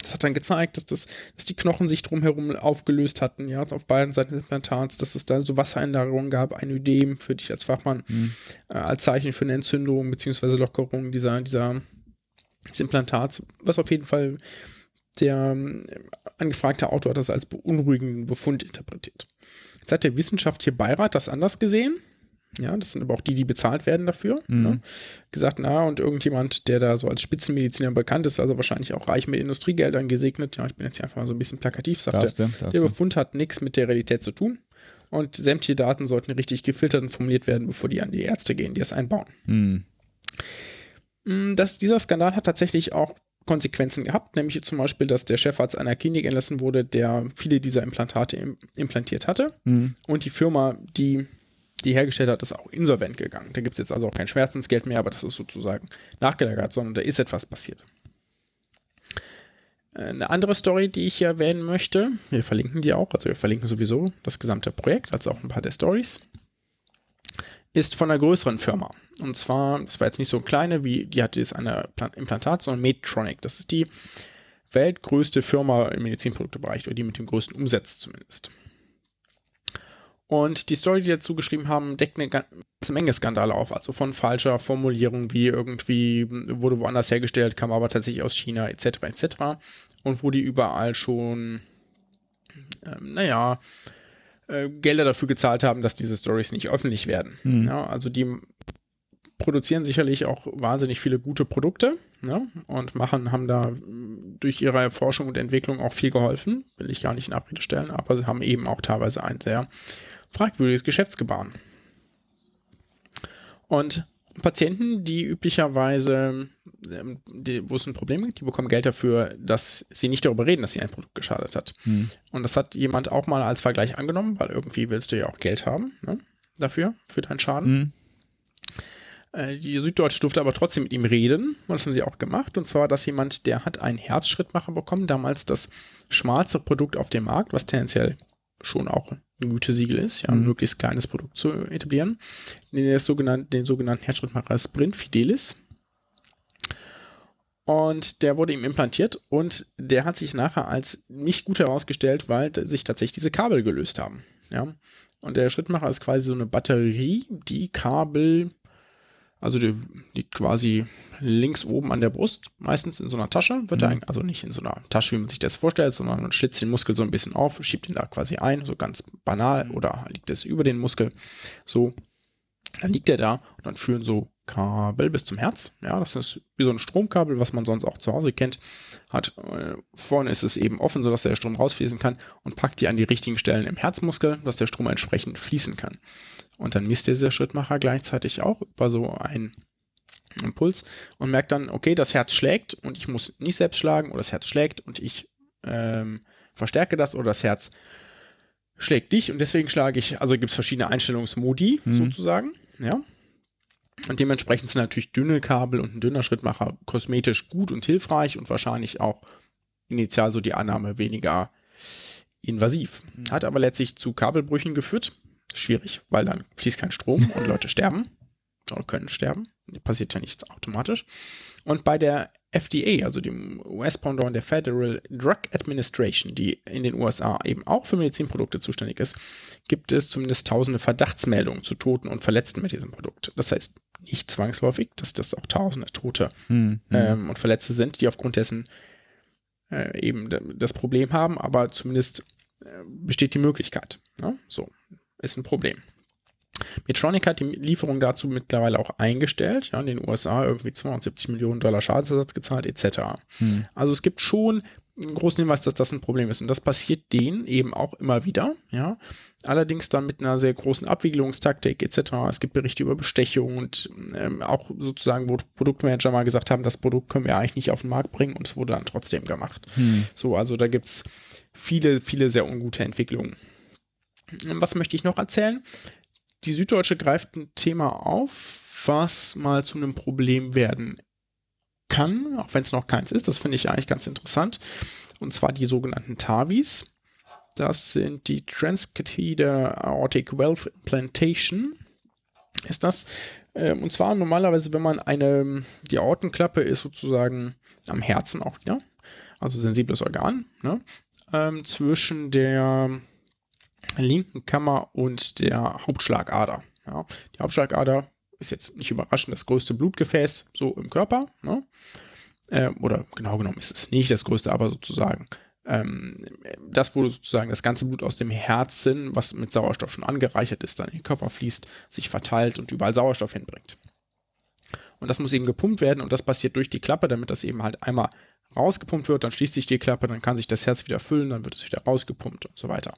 Das hat dann gezeigt, dass, das, dass die Knochen sich drumherum aufgelöst hatten, ja, auf beiden Seiten des Implantats, dass es da so Wasseränderungen gab, ein Ödem für dich als Fachmann, mhm. äh, als Zeichen für eine Entzündung bzw. Lockerung dieser, dieser, des Implantats, was auf jeden Fall der äh, angefragte Autor hat das als beunruhigenden Befund interpretiert. Jetzt hat der wissenschaftliche Beirat das anders gesehen ja, das sind aber auch die, die bezahlt werden dafür. Mhm. Ne? Gesagt, na, und irgendjemand, der da so als Spitzenmediziner bekannt ist, also wahrscheinlich auch reich mit Industriegeldern gesegnet, ja, ich bin jetzt hier einfach mal so ein bisschen plakativ, sagte, darfst du, darfst der Befund hat nichts mit der Realität zu tun. Und sämtliche Daten sollten richtig gefiltert und formuliert werden, bevor die an die Ärzte gehen, die es einbauen. Mhm. Das, dieser Skandal hat tatsächlich auch Konsequenzen gehabt, nämlich zum Beispiel, dass der Chefarzt einer Klinik entlassen wurde, der viele dieser Implantate implantiert hatte. Mhm. Und die Firma, die die hergestellt hat, ist auch insolvent gegangen. Da gibt es jetzt also auch kein Schmerzensgeld mehr, aber das ist sozusagen nachgelagert, sondern da ist etwas passiert. Äh, eine andere Story, die ich hier erwähnen möchte, wir verlinken die auch, also wir verlinken sowieso das gesamte Projekt, also auch ein paar der Stories, ist von einer größeren Firma. Und zwar, das war jetzt nicht so eine kleine, wie die hatte jetzt eine Implantat, sondern Medtronic. Das ist die weltgrößte Firma im Medizinproduktebereich oder die mit dem größten Umsatz zumindest. Und die Story, die dazu geschrieben haben, deckt eine ganze Menge Skandale auf. Also von falscher Formulierung, wie irgendwie wurde woanders hergestellt, kam aber tatsächlich aus China, etc., etc. Und wo die überall schon, ähm, naja, äh, Gelder dafür gezahlt haben, dass diese Stories nicht öffentlich werden. Mhm. Ja, also die produzieren sicherlich auch wahnsinnig viele gute Produkte ja, und machen, haben da durch ihre Forschung und Entwicklung auch viel geholfen, will ich gar nicht in Abrede stellen, aber sie haben eben auch teilweise ein sehr fragwürdiges Geschäftsgebaren. Und Patienten, die üblicherweise, ähm, die, wo es ein Problem gibt, die bekommen Geld dafür, dass sie nicht darüber reden, dass sie ein Produkt geschadet hat. Hm. Und das hat jemand auch mal als Vergleich angenommen, weil irgendwie willst du ja auch Geld haben ne, dafür, für deinen Schaden. Hm. Äh, die Süddeutsche durfte aber trotzdem mit ihm reden. Und das haben sie auch gemacht. Und zwar, dass jemand, der hat einen Herzschrittmacher bekommen, damals das schmalste Produkt auf dem Markt, was tendenziell schon auch ein Gütesiegel ist, ja, ein mhm. möglichst kleines Produkt zu etablieren. Den, sogenannten, den sogenannten Herzschrittmacher Sprint Fidelis. Und der wurde ihm implantiert und der hat sich nachher als nicht gut herausgestellt, weil sich tatsächlich diese Kabel gelöst haben. Ja. Und der Schrittmacher ist quasi so eine Batterie, die Kabel also die liegt quasi links oben an der Brust, meistens in so einer Tasche, wird mhm. er, also nicht in so einer Tasche, wie man sich das vorstellt, sondern man schlitzt den Muskel so ein bisschen auf, schiebt ihn da quasi ein, so ganz banal, mhm. oder liegt es über den Muskel, so, dann liegt er da und dann führen so Kabel bis zum Herz, ja, das ist wie so ein Stromkabel, was man sonst auch zu Hause kennt, hat, äh, vorne ist es eben offen, sodass der Strom rausfließen kann und packt die an die richtigen Stellen im Herzmuskel, dass der Strom entsprechend fließen kann. Und dann misst dieser Schrittmacher gleichzeitig auch über so einen Impuls und merkt dann, okay, das Herz schlägt und ich muss nicht selbst schlagen oder das Herz schlägt und ich ähm, verstärke das oder das Herz schlägt dich und deswegen schlage ich, also gibt es verschiedene Einstellungsmodi mhm. sozusagen, ja. Und dementsprechend sind natürlich dünne Kabel und ein dünner Schrittmacher kosmetisch gut und hilfreich und wahrscheinlich auch initial so die Annahme weniger invasiv. Mhm. Hat aber letztlich zu Kabelbrüchen geführt schwierig, weil dann fließt kein Strom und Leute sterben oder können sterben. Das passiert ja nicht automatisch. Und bei der FDA, also dem US-Pendant der Federal Drug Administration, die in den USA eben auch für Medizinprodukte zuständig ist, gibt es zumindest tausende Verdachtsmeldungen zu Toten und Verletzten mit diesem Produkt. Das heißt nicht zwangsläufig, dass das auch tausende Tote hm, ähm, und Verletzte sind, die aufgrund dessen äh, eben das Problem haben, aber zumindest äh, besteht die Möglichkeit. Ne? So. Ist ein Problem. Medtronic hat die Lieferung dazu mittlerweile auch eingestellt, ja, in den USA irgendwie 270 Millionen Dollar Schadensersatz gezahlt, etc. Hm. Also es gibt schon einen großen Hinweis, dass das ein Problem ist. Und das passiert denen eben auch immer wieder, ja. Allerdings dann mit einer sehr großen Abwiegelungstaktik etc. Es gibt Berichte über Bestechung und ähm, auch sozusagen, wo Produktmanager mal gesagt haben, das Produkt können wir eigentlich nicht auf den Markt bringen und es wurde dann trotzdem gemacht. Hm. So, also da gibt es viele, viele sehr ungute Entwicklungen. Was möchte ich noch erzählen? die Süddeutsche greift ein Thema auf, was mal zu einem Problem werden kann, auch wenn es noch keins ist. Das finde ich eigentlich ganz interessant. Und zwar die sogenannten TAVIs. Das sind die Transcatheter Aortic Valve Implantation. Ist das? Ähm, und zwar normalerweise, wenn man eine, die Aortenklappe ist sozusagen am Herzen auch wieder, also sensibles Organ, ne? ähm, zwischen der linken Kammer und der Hauptschlagader. Ja, die Hauptschlagader ist jetzt nicht überraschend das größte Blutgefäß so im Körper. Ne? Äh, oder genau genommen ist es nicht das größte, aber sozusagen ähm, das, wo sozusagen das ganze Blut aus dem Herzen, was mit Sauerstoff schon angereichert ist, dann in den Körper fließt, sich verteilt und überall Sauerstoff hinbringt. Und das muss eben gepumpt werden und das passiert durch die Klappe, damit das eben halt einmal rausgepumpt wird, dann schließt sich die Klappe, dann kann sich das Herz wieder füllen, dann wird es wieder rausgepumpt und so weiter.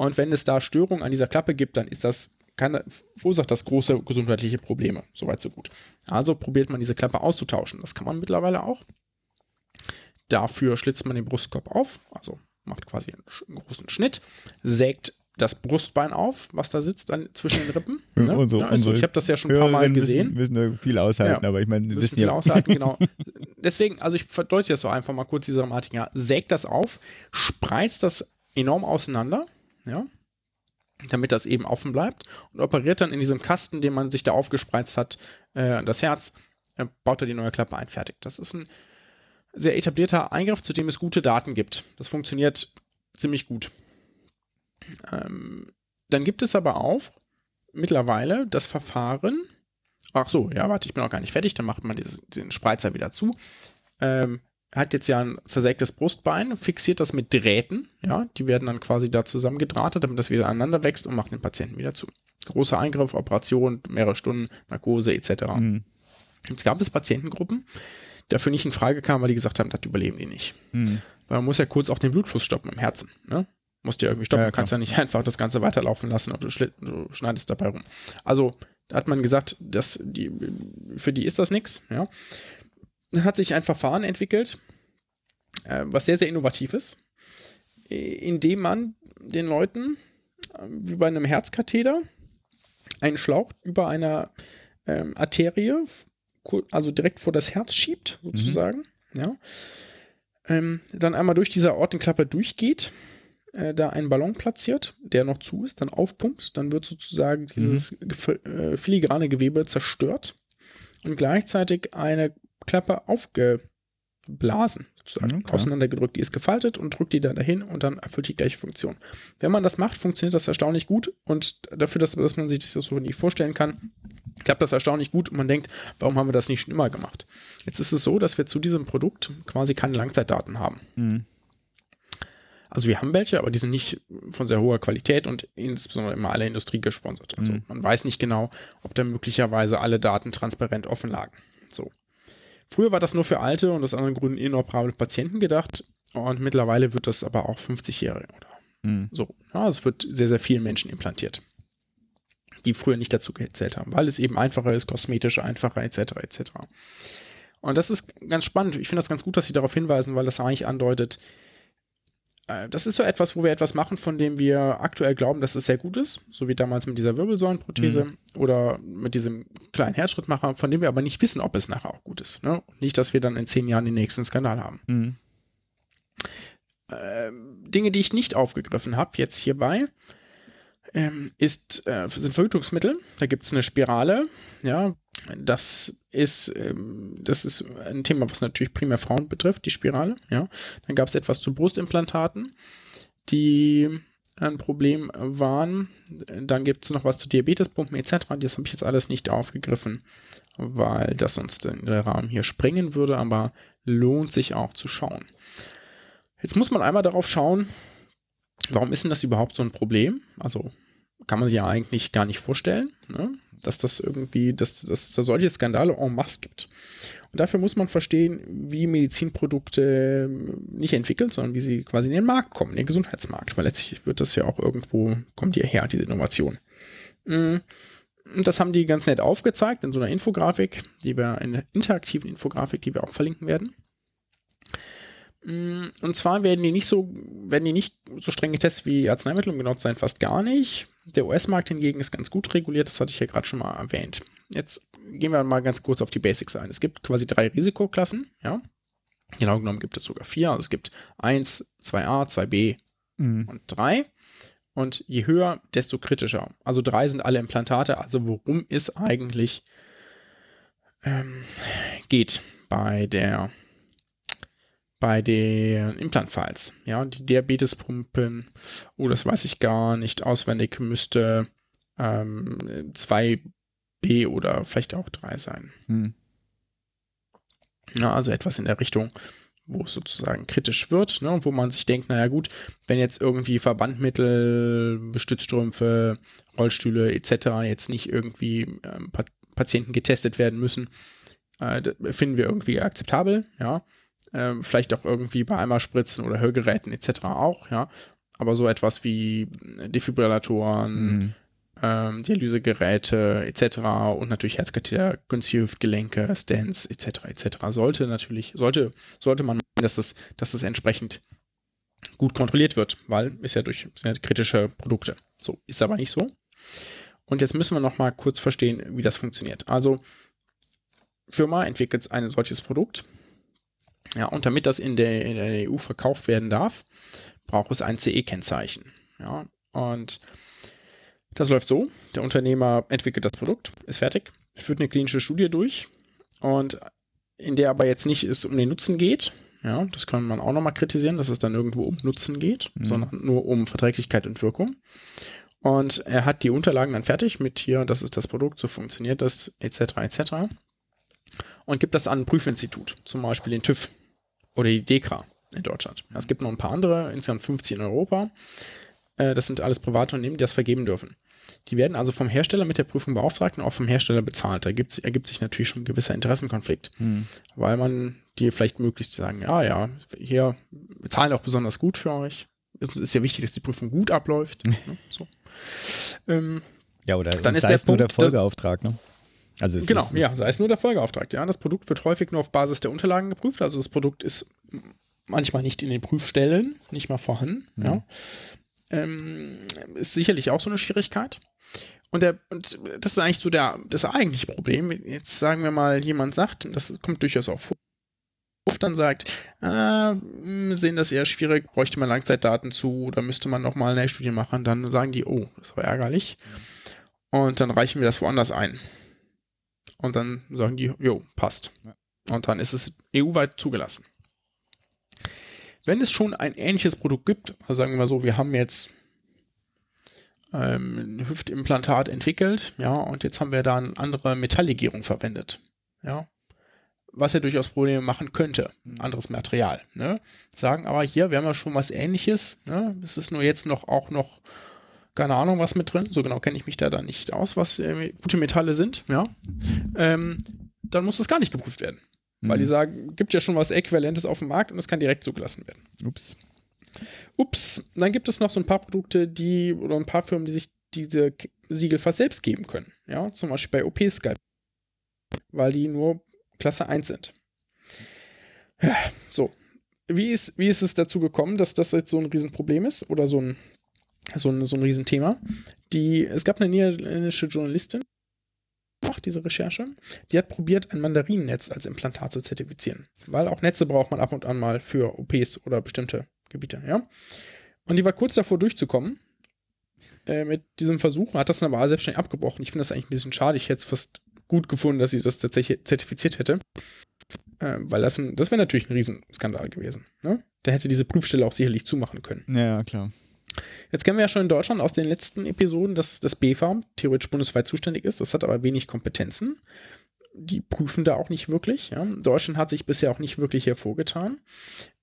Und wenn es da Störungen an dieser Klappe gibt, dann ist das, kann, verursacht das große gesundheitliche Probleme. Soweit, so gut. Also probiert man diese Klappe auszutauschen. Das kann man mittlerweile auch. Dafür schlitzt man den Brustkorb auf, also macht quasi einen, großen Schnitt, sägt das Brustbein auf, was da sitzt an, zwischen den Rippen. [laughs] Ne? Unsere, ja, also ich habe das ja schon ein paar Mal gesehen. Wir müssen viel aushalten, ja, aber ich meine, wir müssen viel ja. aushalten, genau. [laughs] Deswegen, also ich verdeutliche das so einfach mal kurz, diese Dramatik. Ja, sägt das auf, spreizt das enorm auseinander, ja, damit das eben offen bleibt und operiert dann in diesem Kasten, den man sich da aufgespreizt hat, äh, das Herz, äh, baut er die neue Klappe ein, fertig. Das ist ein sehr etablierter Eingriff, zu dem es gute Daten gibt. Das funktioniert ziemlich gut. Ähm, dann gibt es aber auch mittlerweile das Verfahren, ach so, ja, warte, ich bin noch gar nicht fertig, dann macht man dieses, den Spreizer wieder zu. Ähm, hat jetzt ja ein zersägtes Brustbein, fixiert das mit Drähten, ja, die werden dann quasi da zusammengedrahtet, damit das wieder aneinander wächst und macht den Patienten wieder zu. Großer Eingriff, Operation, mehrere Stunden, Narkose etc. Mhm. Jetzt gab es Patientengruppen, die dafür nicht in Frage kamen, weil die gesagt haben, das überleben die nicht. Mhm. Weil man muss ja kurz auch den Blutfluss stoppen im Herzen, ne? Musst ja irgendwie stoppen, ja, du kannst ja nicht einfach das Ganze weiterlaufen lassen, aber du, du schneidest dabei rum. Also, da hat man gesagt, dass die, für die ist das nichts, ja hat sich ein Verfahren entwickelt, äh, was sehr, sehr innovativ ist, indem man den Leuten, äh, wie bei einem Herzkatheter, einen Schlauch über einer ähm, Arterie, also direkt vor das Herz schiebt, sozusagen, mhm. ja. Ähm, dann einmal durch diese Aortenklappe durchgeht, äh, da einen Ballon platziert, der noch zu ist, dann aufpumpt, dann wird sozusagen dieses mhm. äh, filigrane Gewebe zerstört und gleichzeitig eine Klappe aufgeblasen, sozusagen okay. auseinandergedrückt. Die ist gefaltet und drückt die dann dahin und dann erfüllt die gleiche Funktion. Wenn man das macht, funktioniert das erstaunlich gut und dafür, dass, dass man sich das so nicht vorstellen kann, klappt das erstaunlich gut und man denkt, warum haben wir das nicht schon immer gemacht? Jetzt ist es so, dass wir zu diesem Produkt quasi keine Langzeitdaten haben. Mhm. Also wir haben welche, aber die sind nicht von sehr hoher Qualität und insbesondere immer alle Industrie gesponsert. Also mhm. man weiß nicht genau, ob da möglicherweise alle Daten transparent offen lagen. So. Früher war das nur für alte und aus anderen Gründen inoperable Patienten gedacht und mittlerweile wird das aber auch 50-Jährige oder mhm. so. Ja, es wird sehr, sehr vielen Menschen implantiert, die früher nicht dazu gezählt haben, weil es eben einfacher ist, kosmetisch einfacher etc. etc. Und das ist ganz spannend. Ich finde das ganz gut, dass Sie darauf hinweisen, weil das eigentlich andeutet, das ist so etwas, wo wir etwas machen, von dem wir aktuell glauben, dass es sehr gut ist, so wie damals mit dieser Wirbelsäulenprothese mhm. oder mit diesem kleinen Herzschrittmacher, von dem wir aber nicht wissen, ob es nachher auch gut ist. Ne? Nicht, dass wir dann in zehn Jahren den nächsten Skandal haben. Mhm. Äh, Dinge, die ich nicht aufgegriffen habe, jetzt hierbei, ähm, ist, äh, sind Verhütungsmittel. Da gibt es eine Spirale, ja, das ist, ähm, das ist ein Thema, was natürlich primär Frauen betrifft, die Spirale. Ja. Dann gab es etwas zu Brustimplantaten, die ein Problem waren. Dann gibt es noch was zu Diabetespumpen etc. Das habe ich jetzt alles nicht aufgegriffen, weil das sonst in den Rahmen hier sprengen würde, aber lohnt sich auch zu schauen. Jetzt muss man einmal darauf schauen, warum ist denn das überhaupt so ein Problem? Also kann man sich ja eigentlich gar nicht vorstellen, ne? Dass das irgendwie, dass, dass es da solche Skandale en masse gibt. Und dafür muss man verstehen, wie Medizinprodukte nicht entwickelt, sondern wie sie quasi in den Markt kommen, in den Gesundheitsmarkt, weil letztlich wird das ja auch irgendwo, kommt die her, diese Innovation. Und das haben die ganz nett aufgezeigt in so einer Infografik, die wir, in der interaktiven Infografik, die wir auch verlinken werden. Mm, und zwar werden die nicht so, werden die nicht so streng getestet wie Arzneimittel, um genau zu sein, fast gar nicht. Der US-Markt hingegen ist ganz gut reguliert, das hatte ich ja gerade schon mal erwähnt. Jetzt gehen wir mal ganz kurz auf die Basics ein. Es gibt quasi drei Risikoklassen, ja. Genau genommen gibt es sogar vier. Also es gibt 1, 2a, 2b mhm. und 3. Und je höher, desto kritischer. Also drei sind alle Implantate. Also worum es eigentlich ähm, geht bei der bei den Implant-Files. Ja, die Diabetespumpen, oh, das weiß ich gar nicht auswendig, müsste ähm, 2b oder vielleicht auch 3 sein. Hm. Ja, also etwas in der Richtung, wo es sozusagen kritisch wird, ne, wo man sich denkt, naja gut, wenn jetzt irgendwie Verbandmittel, Stützstrümpfe, Rollstühle etc. jetzt nicht irgendwie ähm, Patienten getestet werden müssen, äh, finden wir irgendwie akzeptabel, ja ähm, vielleicht auch irgendwie bei Eimerspritzen oder Hörgeräten etc. auch, ja. Aber so etwas wie Defibrillatoren, mhm. ähm, Dialysegeräte etc. und natürlich Herzkatheter, günstige Hüftgelenke, Stents etc. etc. sollte natürlich, sollte, sollte man, dass das, dass das entsprechend gut kontrolliert wird, weil ist ja durch sind ja kritische Produkte. So, ist aber nicht so. Und jetzt müssen wir noch mal kurz verstehen, wie das funktioniert. Also Firma entwickelt ein solches Produkt, ja, und damit das in der, in der EU verkauft werden darf, braucht es ein CE-Kennzeichen. Ja, und das läuft so: Der Unternehmer entwickelt das Produkt, ist fertig, führt eine klinische Studie durch und in der aber jetzt nicht es um den Nutzen geht. Ja, das kann man auch nochmal kritisieren, dass es dann irgendwo um Nutzen geht, mhm. sondern nur um Verträglichkeit und Wirkung. Und er hat die Unterlagen dann fertig mit hier, das ist das Produkt, so funktioniert das, etc., etc. Und gibt das an ein Prüfinstitut, zum Beispiel den TÜV oder die DEKRA in Deutschland. Es gibt noch ein paar andere, insgesamt 50 in Europa. Äh, das sind alles private Unternehmen, die das vergeben dürfen. Die werden also vom Hersteller mit der Prüfung beauftragt und auch vom Hersteller bezahlt. Da ergibt sich natürlich schon ein gewisser Interessenkonflikt, hm. weil man dir vielleicht möglichst sagen, ja, ja, hier, wir zahlen auch besonders gut für euch. Es ist ja wichtig, dass die Prüfung gut abläuft. [laughs] ne? so. ähm, ja, oder dann ist der Punkt, nur der Folgeauftrag, ne? Also genau, ist, ja, sei es nur der Folgeauftrag. Ja, das Produkt wird häufig nur auf Basis der Unterlagen geprüft. Also das Produkt ist manchmal nicht in den Prüfstellen, nicht mal vorhanden. Mhm. Ja. Ähm, ist sicherlich auch so eine Schwierigkeit. Und, der, und das ist eigentlich so der, das eigentliche Problem. Jetzt sagen wir mal, jemand sagt, das kommt durchaus auch vor, dann sagt, ah, wir sehen das eher schwierig, bräuchte man Langzeitdaten zu oder müsste man nochmal eine Studie machen, dann sagen die, oh, das war ärgerlich. Und dann reichen wir das woanders ein. Und dann sagen die, jo, passt. Und dann ist es EU-weit zugelassen. Wenn es schon ein ähnliches Produkt gibt, also sagen wir mal so, wir haben jetzt ähm, ein Hüftimplantat entwickelt, ja, und jetzt haben wir da eine andere Metalllegierung verwendet, ja, was ja durchaus Probleme machen könnte, ein anderes Material, ne, sagen aber hier, wir haben ja schon was ähnliches, ne, es ist nur jetzt noch auch noch keine Ahnung, was mit drin. So genau kenne ich mich da dann nicht aus, was äh, gute Metalle sind, ja. Ähm, dann muss das gar nicht geprüft werden. Mhm. Weil die sagen, gibt ja schon was Äquivalentes auf dem Markt und es kann direkt zugelassen werden. Ups. Ups. Dann gibt es noch so ein paar Produkte, die, oder ein paar Firmen, die sich diese Siegel fast selbst geben können. Ja, zum Beispiel bei OP-Skype. Weil die nur Klasse 1 sind. Ja, so. Wie ist, wie ist es dazu gekommen, dass das jetzt so ein Riesenproblem ist? Oder so ein so ein, so ein Riesenthema. Die, es gab eine niederländische Journalistin, macht diese Recherche, die hat probiert, ein Mandarinennetz als Implantat zu zertifizieren. Weil auch Netze braucht man ab und an mal für OPs oder bestimmte Gebiete, ja. Und die war kurz davor durchzukommen äh, mit diesem Versuch, hat das aber selbstständig abgebrochen. Ich finde das eigentlich ein bisschen schade. Ich hätte es fast gut gefunden, dass sie das tatsächlich zertifiziert hätte. Äh, weil das, das wäre natürlich ein Riesenskandal gewesen. Ne? Da hätte diese Prüfstelle auch sicherlich zumachen können. Ja, klar. Jetzt kennen wir ja schon in Deutschland aus den letzten Episoden, dass das BfArM theoretisch bundesweit zuständig ist. Das hat aber wenig Kompetenzen. Die prüfen da auch nicht wirklich. Ja. Deutschland hat sich bisher auch nicht wirklich hervorgetan.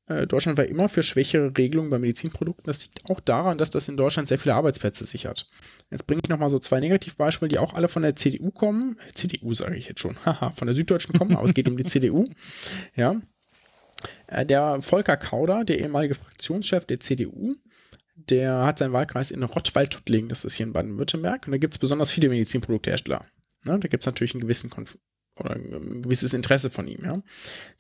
äh, Deutschland war immer für schwächere Regelungen bei Medizinprodukten. Das liegt auch daran, dass das in Deutschland sehr viele Arbeitsplätze sichert. Jetzt bringe ich nochmal so zwei Negativbeispiele, die auch alle von der CDU kommen. Äh, CDU sage ich jetzt schon. [laughs] Haha, von der Süddeutschen kommen, aber es geht um die CDU. Ja. Äh, der Volker Kauder, der ehemalige Fraktionschef der CDU, der hat seinen Wahlkreis in Rottweil-Tuttlingen, das ist hier in Baden-Württemberg. Und da gibt es besonders viele Medizinproduktehersteller. Ne, da gibt es natürlich einen gewissen Konf oder ein gewisses Interesse von ihm. Ja.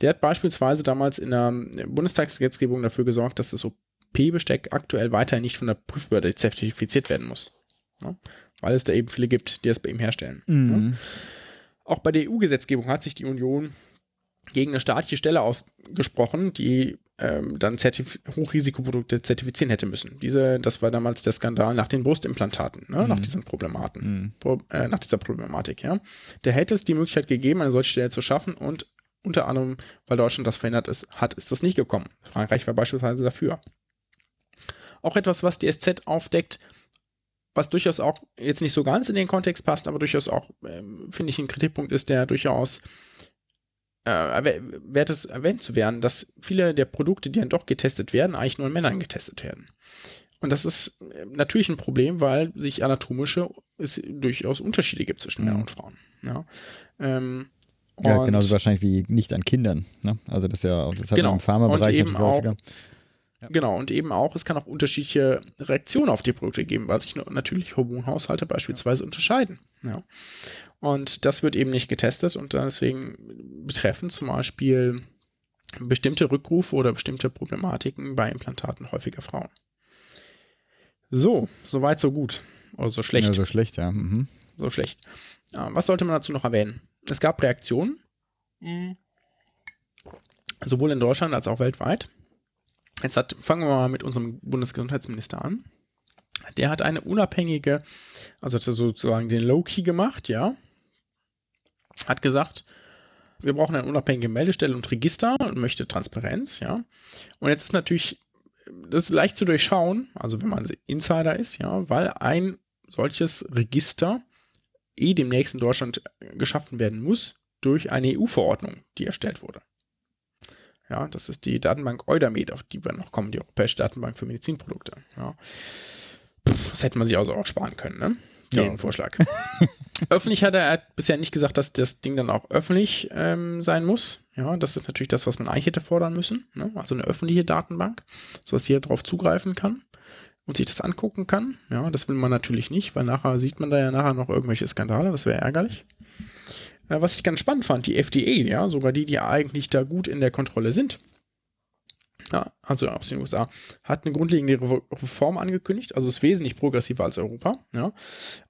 Der hat beispielsweise damals in der Bundestagsgesetzgebung dafür gesorgt, dass das OP-Besteck aktuell weiterhin nicht von der Prüfbehörde zertifiziert werden muss. Ja, weil es da eben viele gibt, die das bei ihm herstellen. Mhm. Ja. Auch bei der EU-Gesetzgebung hat sich die Union gegen eine staatliche Stelle ausgesprochen, die ähm, dann Zertif Hochrisikoprodukte zertifizieren hätte müssen. Diese, das war damals der Skandal nach den Brustimplantaten, ne, Mhm. nach diesen Problematen, Pro, äh, nach dieser Problematik, ja. Da hätte es die Möglichkeit gegeben, eine solche Stelle zu schaffen und unter anderem, weil Deutschland das verhindert ist, hat, ist das nicht gekommen. Frankreich war beispielsweise dafür. Auch etwas, was die SZ aufdeckt, was durchaus auch jetzt nicht so ganz in den Kontext passt, aber durchaus auch, ähm, finde ich, ein Kritikpunkt ist, der durchaus äh, wert es erwähnt zu werden, dass viele der Produkte, die dann doch getestet werden, eigentlich nur in Männern getestet werden. Und das ist äh, natürlich ein Problem, weil sich anatomische es durchaus Unterschiede gibt zwischen Männern und Frauen. Ja, ähm, Ja, genauso wahrscheinlich wie nicht an Kindern. Ne? Also das ist ja auch, das hat Genau. im Pharmabereich Und eben natürlich häufiger. Genau, und eben auch, es kann auch unterschiedliche Reaktionen auf die Produkte geben, weil sich natürlich Hormonhaushalte beispielsweise unterscheiden. Ja. Und das wird eben nicht getestet und deswegen betreffen zum Beispiel bestimmte Rückrufe oder bestimmte Problematiken bei Implantaten häufiger Frauen. So, soweit, so gut. Oder so schlecht Ja, so schlecht, ja. Mhm. so schlecht. Äh, was sollte man dazu noch erwähnen? Es gab Reaktionen, sowohl in Deutschland als auch weltweit. Jetzt hat, fangen wir mal mit unserem Bundesgesundheitsminister an. Der hat eine unabhängige, also hat er sozusagen den Low-Key gemacht, ja. Hat gesagt, wir brauchen eine unabhängige Meldestelle und Register und möchte Transparenz, ja. Und jetzt ist natürlich, das ist leicht zu durchschauen, also wenn man Insider ist, ja, weil ein solches Register eh demnächst in Deutschland geschaffen werden muss durch eine EU-Verordnung, die erstellt wurde. Ja, das ist die Datenbank Eudamed, auf die wir noch kommen, die Europäische Datenbank für Medizinprodukte. Ja. Pff, Das hätte man sich also auch sparen können, ne? Ja. Den Vorschlag. [laughs] öffentlich hat er, er hat bisher nicht gesagt, dass das Ding dann auch öffentlich ähm, sein muss. Ja, das ist natürlich das, was man eigentlich hätte fordern müssen. Ne? Also eine öffentliche Datenbank, sodass jeder darauf zugreifen kann und sich das angucken kann. Ja, das will man natürlich nicht, weil nachher sieht man da ja nachher noch irgendwelche Skandale, das wäre ärgerlich. Was ich ganz spannend fand, die FDA, ja, sogar die, die eigentlich da gut in der Kontrolle sind, ja, also aus den USA, hat eine grundlegende Re- Reform angekündigt, also ist wesentlich progressiver als Europa, ja,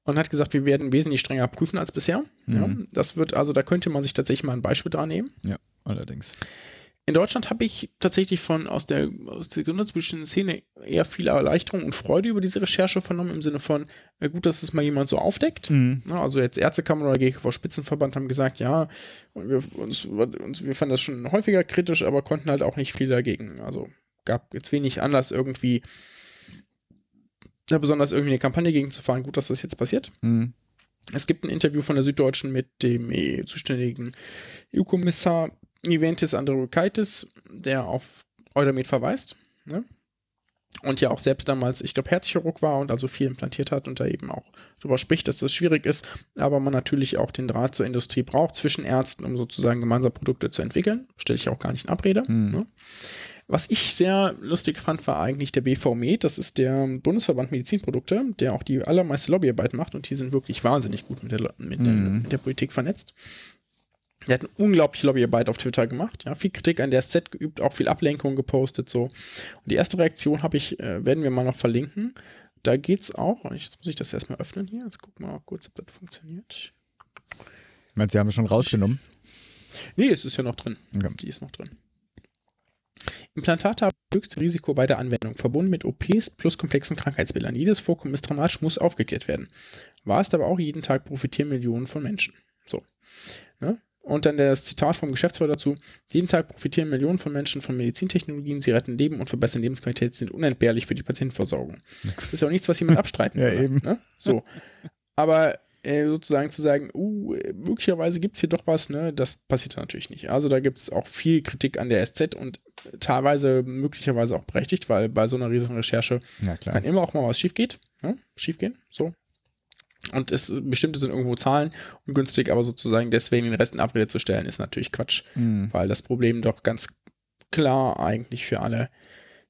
und hat gesagt, wir werden wesentlich strenger prüfen als bisher. Ja, das wird, also da könnte man sich tatsächlich mal ein Beispiel dran nehmen. Ja, allerdings. In Deutschland habe ich tatsächlich von aus der, aus der gesundheitspolitischen Szene eher viel Erleichterung und Freude über diese Recherche vernommen, im Sinne von, äh, gut, dass es mal jemand so aufdeckt. Ja, also jetzt Ärztekammer oder GKV Spitzenverband haben gesagt, ja, wir, uns, uns, wir fanden das schon häufiger kritisch, aber konnten halt auch nicht viel dagegen. Also gab jetzt wenig Anlass irgendwie da besonders irgendwie eine Kampagne gegen zu fahren. Gut, dass das jetzt passiert. Mhm. Es gibt ein Interview von der Süddeutschen mit dem eh, zuständigen EU-Kommissar Iventis Andreukaitis, der auf Eudamed verweist. Ne? Und ja auch selbst damals, ich glaube, Herzchirurg war und also viel implantiert hat und da eben auch darüber spricht, dass das schwierig ist, aber man natürlich auch den Draht zur Industrie braucht zwischen Ärzten, um sozusagen gemeinsam Produkte zu entwickeln. Stelle ich auch gar nicht in Abrede. Ne? Was ich sehr lustig fand, war eigentlich der BVMed. Das ist der Bundesverband Medizinprodukte, der auch die allermeiste Lobbyarbeit macht und die sind wirklich wahnsinnig gut mit der, mit der, mit der Politik vernetzt. Der hat eine unglaubliche Lobbyarbeit auf Twitter gemacht, ja, viel Kritik an der SZ geübt, auch viel Ablenkung gepostet, so. Und die erste Reaktion habe ich, äh, werden wir mal noch verlinken. Da geht's auch, und jetzt muss ich das erstmal öffnen hier, jetzt gucken wir mal kurz, ob das funktioniert. Ich meine, Sie haben es schon rausgenommen. Nee, es ist ja noch drin. Okay. Die ist noch drin. Implantate haben das höchste Risiko bei der Anwendung, verbunden mit OPs plus komplexen Krankheitsbildern. Jedes Vorkommen ist dramatisch, muss aufgeklärt werden. War es aber auch jeden Tag profitieren Millionen von Menschen. So. Ne? Und dann das Zitat vom Geschäftsführer dazu. Jeden Tag profitieren Millionen von Menschen von Medizintechnologien. Sie retten Leben und verbessern Lebensqualität, sind unentbehrlich für die Patientenversorgung. Das ist ja auch nichts, was jemand abstreiten [laughs] Ja, würde, eben. Ne? So. Aber äh, sozusagen zu sagen, uh, möglicherweise gibt es hier doch was, ne, das passiert natürlich nicht. Also da gibt es auch viel Kritik an der SZ und teilweise möglicherweise auch berechtigt, weil bei so einer riesigen Recherche Ja, kann immer auch mal was schief geht, ne? schief gehen, so. Und es bestimmte sind irgendwo Zahlen ungünstig, aber sozusagen deswegen den Rest in Abrede zu stellen, ist natürlich Quatsch, Mhm. weil das Problem doch ganz klar eigentlich für alle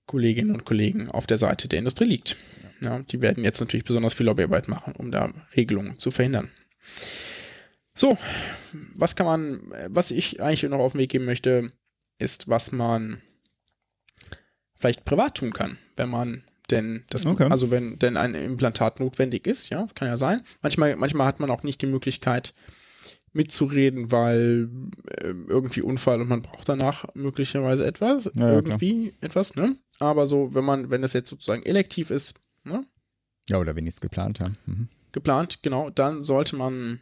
Kolleginnen und Kollegen auf der Seite der Industrie liegt. Ja, die werden jetzt natürlich besonders viel Lobbyarbeit machen, um da Regelungen zu verhindern. So, was kann man, was ich eigentlich noch auf den Weg geben möchte, ist, was man vielleicht privat tun kann, wenn man denn das, Okay. also wenn denn ein Implantat notwendig ist, ja, kann ja sein. Manchmal, manchmal hat man auch nicht die Möglichkeit mitzureden, weil äh, irgendwie Unfall und man braucht danach möglicherweise etwas, Ja, irgendwie etwas, ne? Aber so, wenn man, wenn das jetzt sozusagen elektiv ist, ne? Ja, oder wenigstens geplant haben. Mhm. geplant, genau, dann sollte man,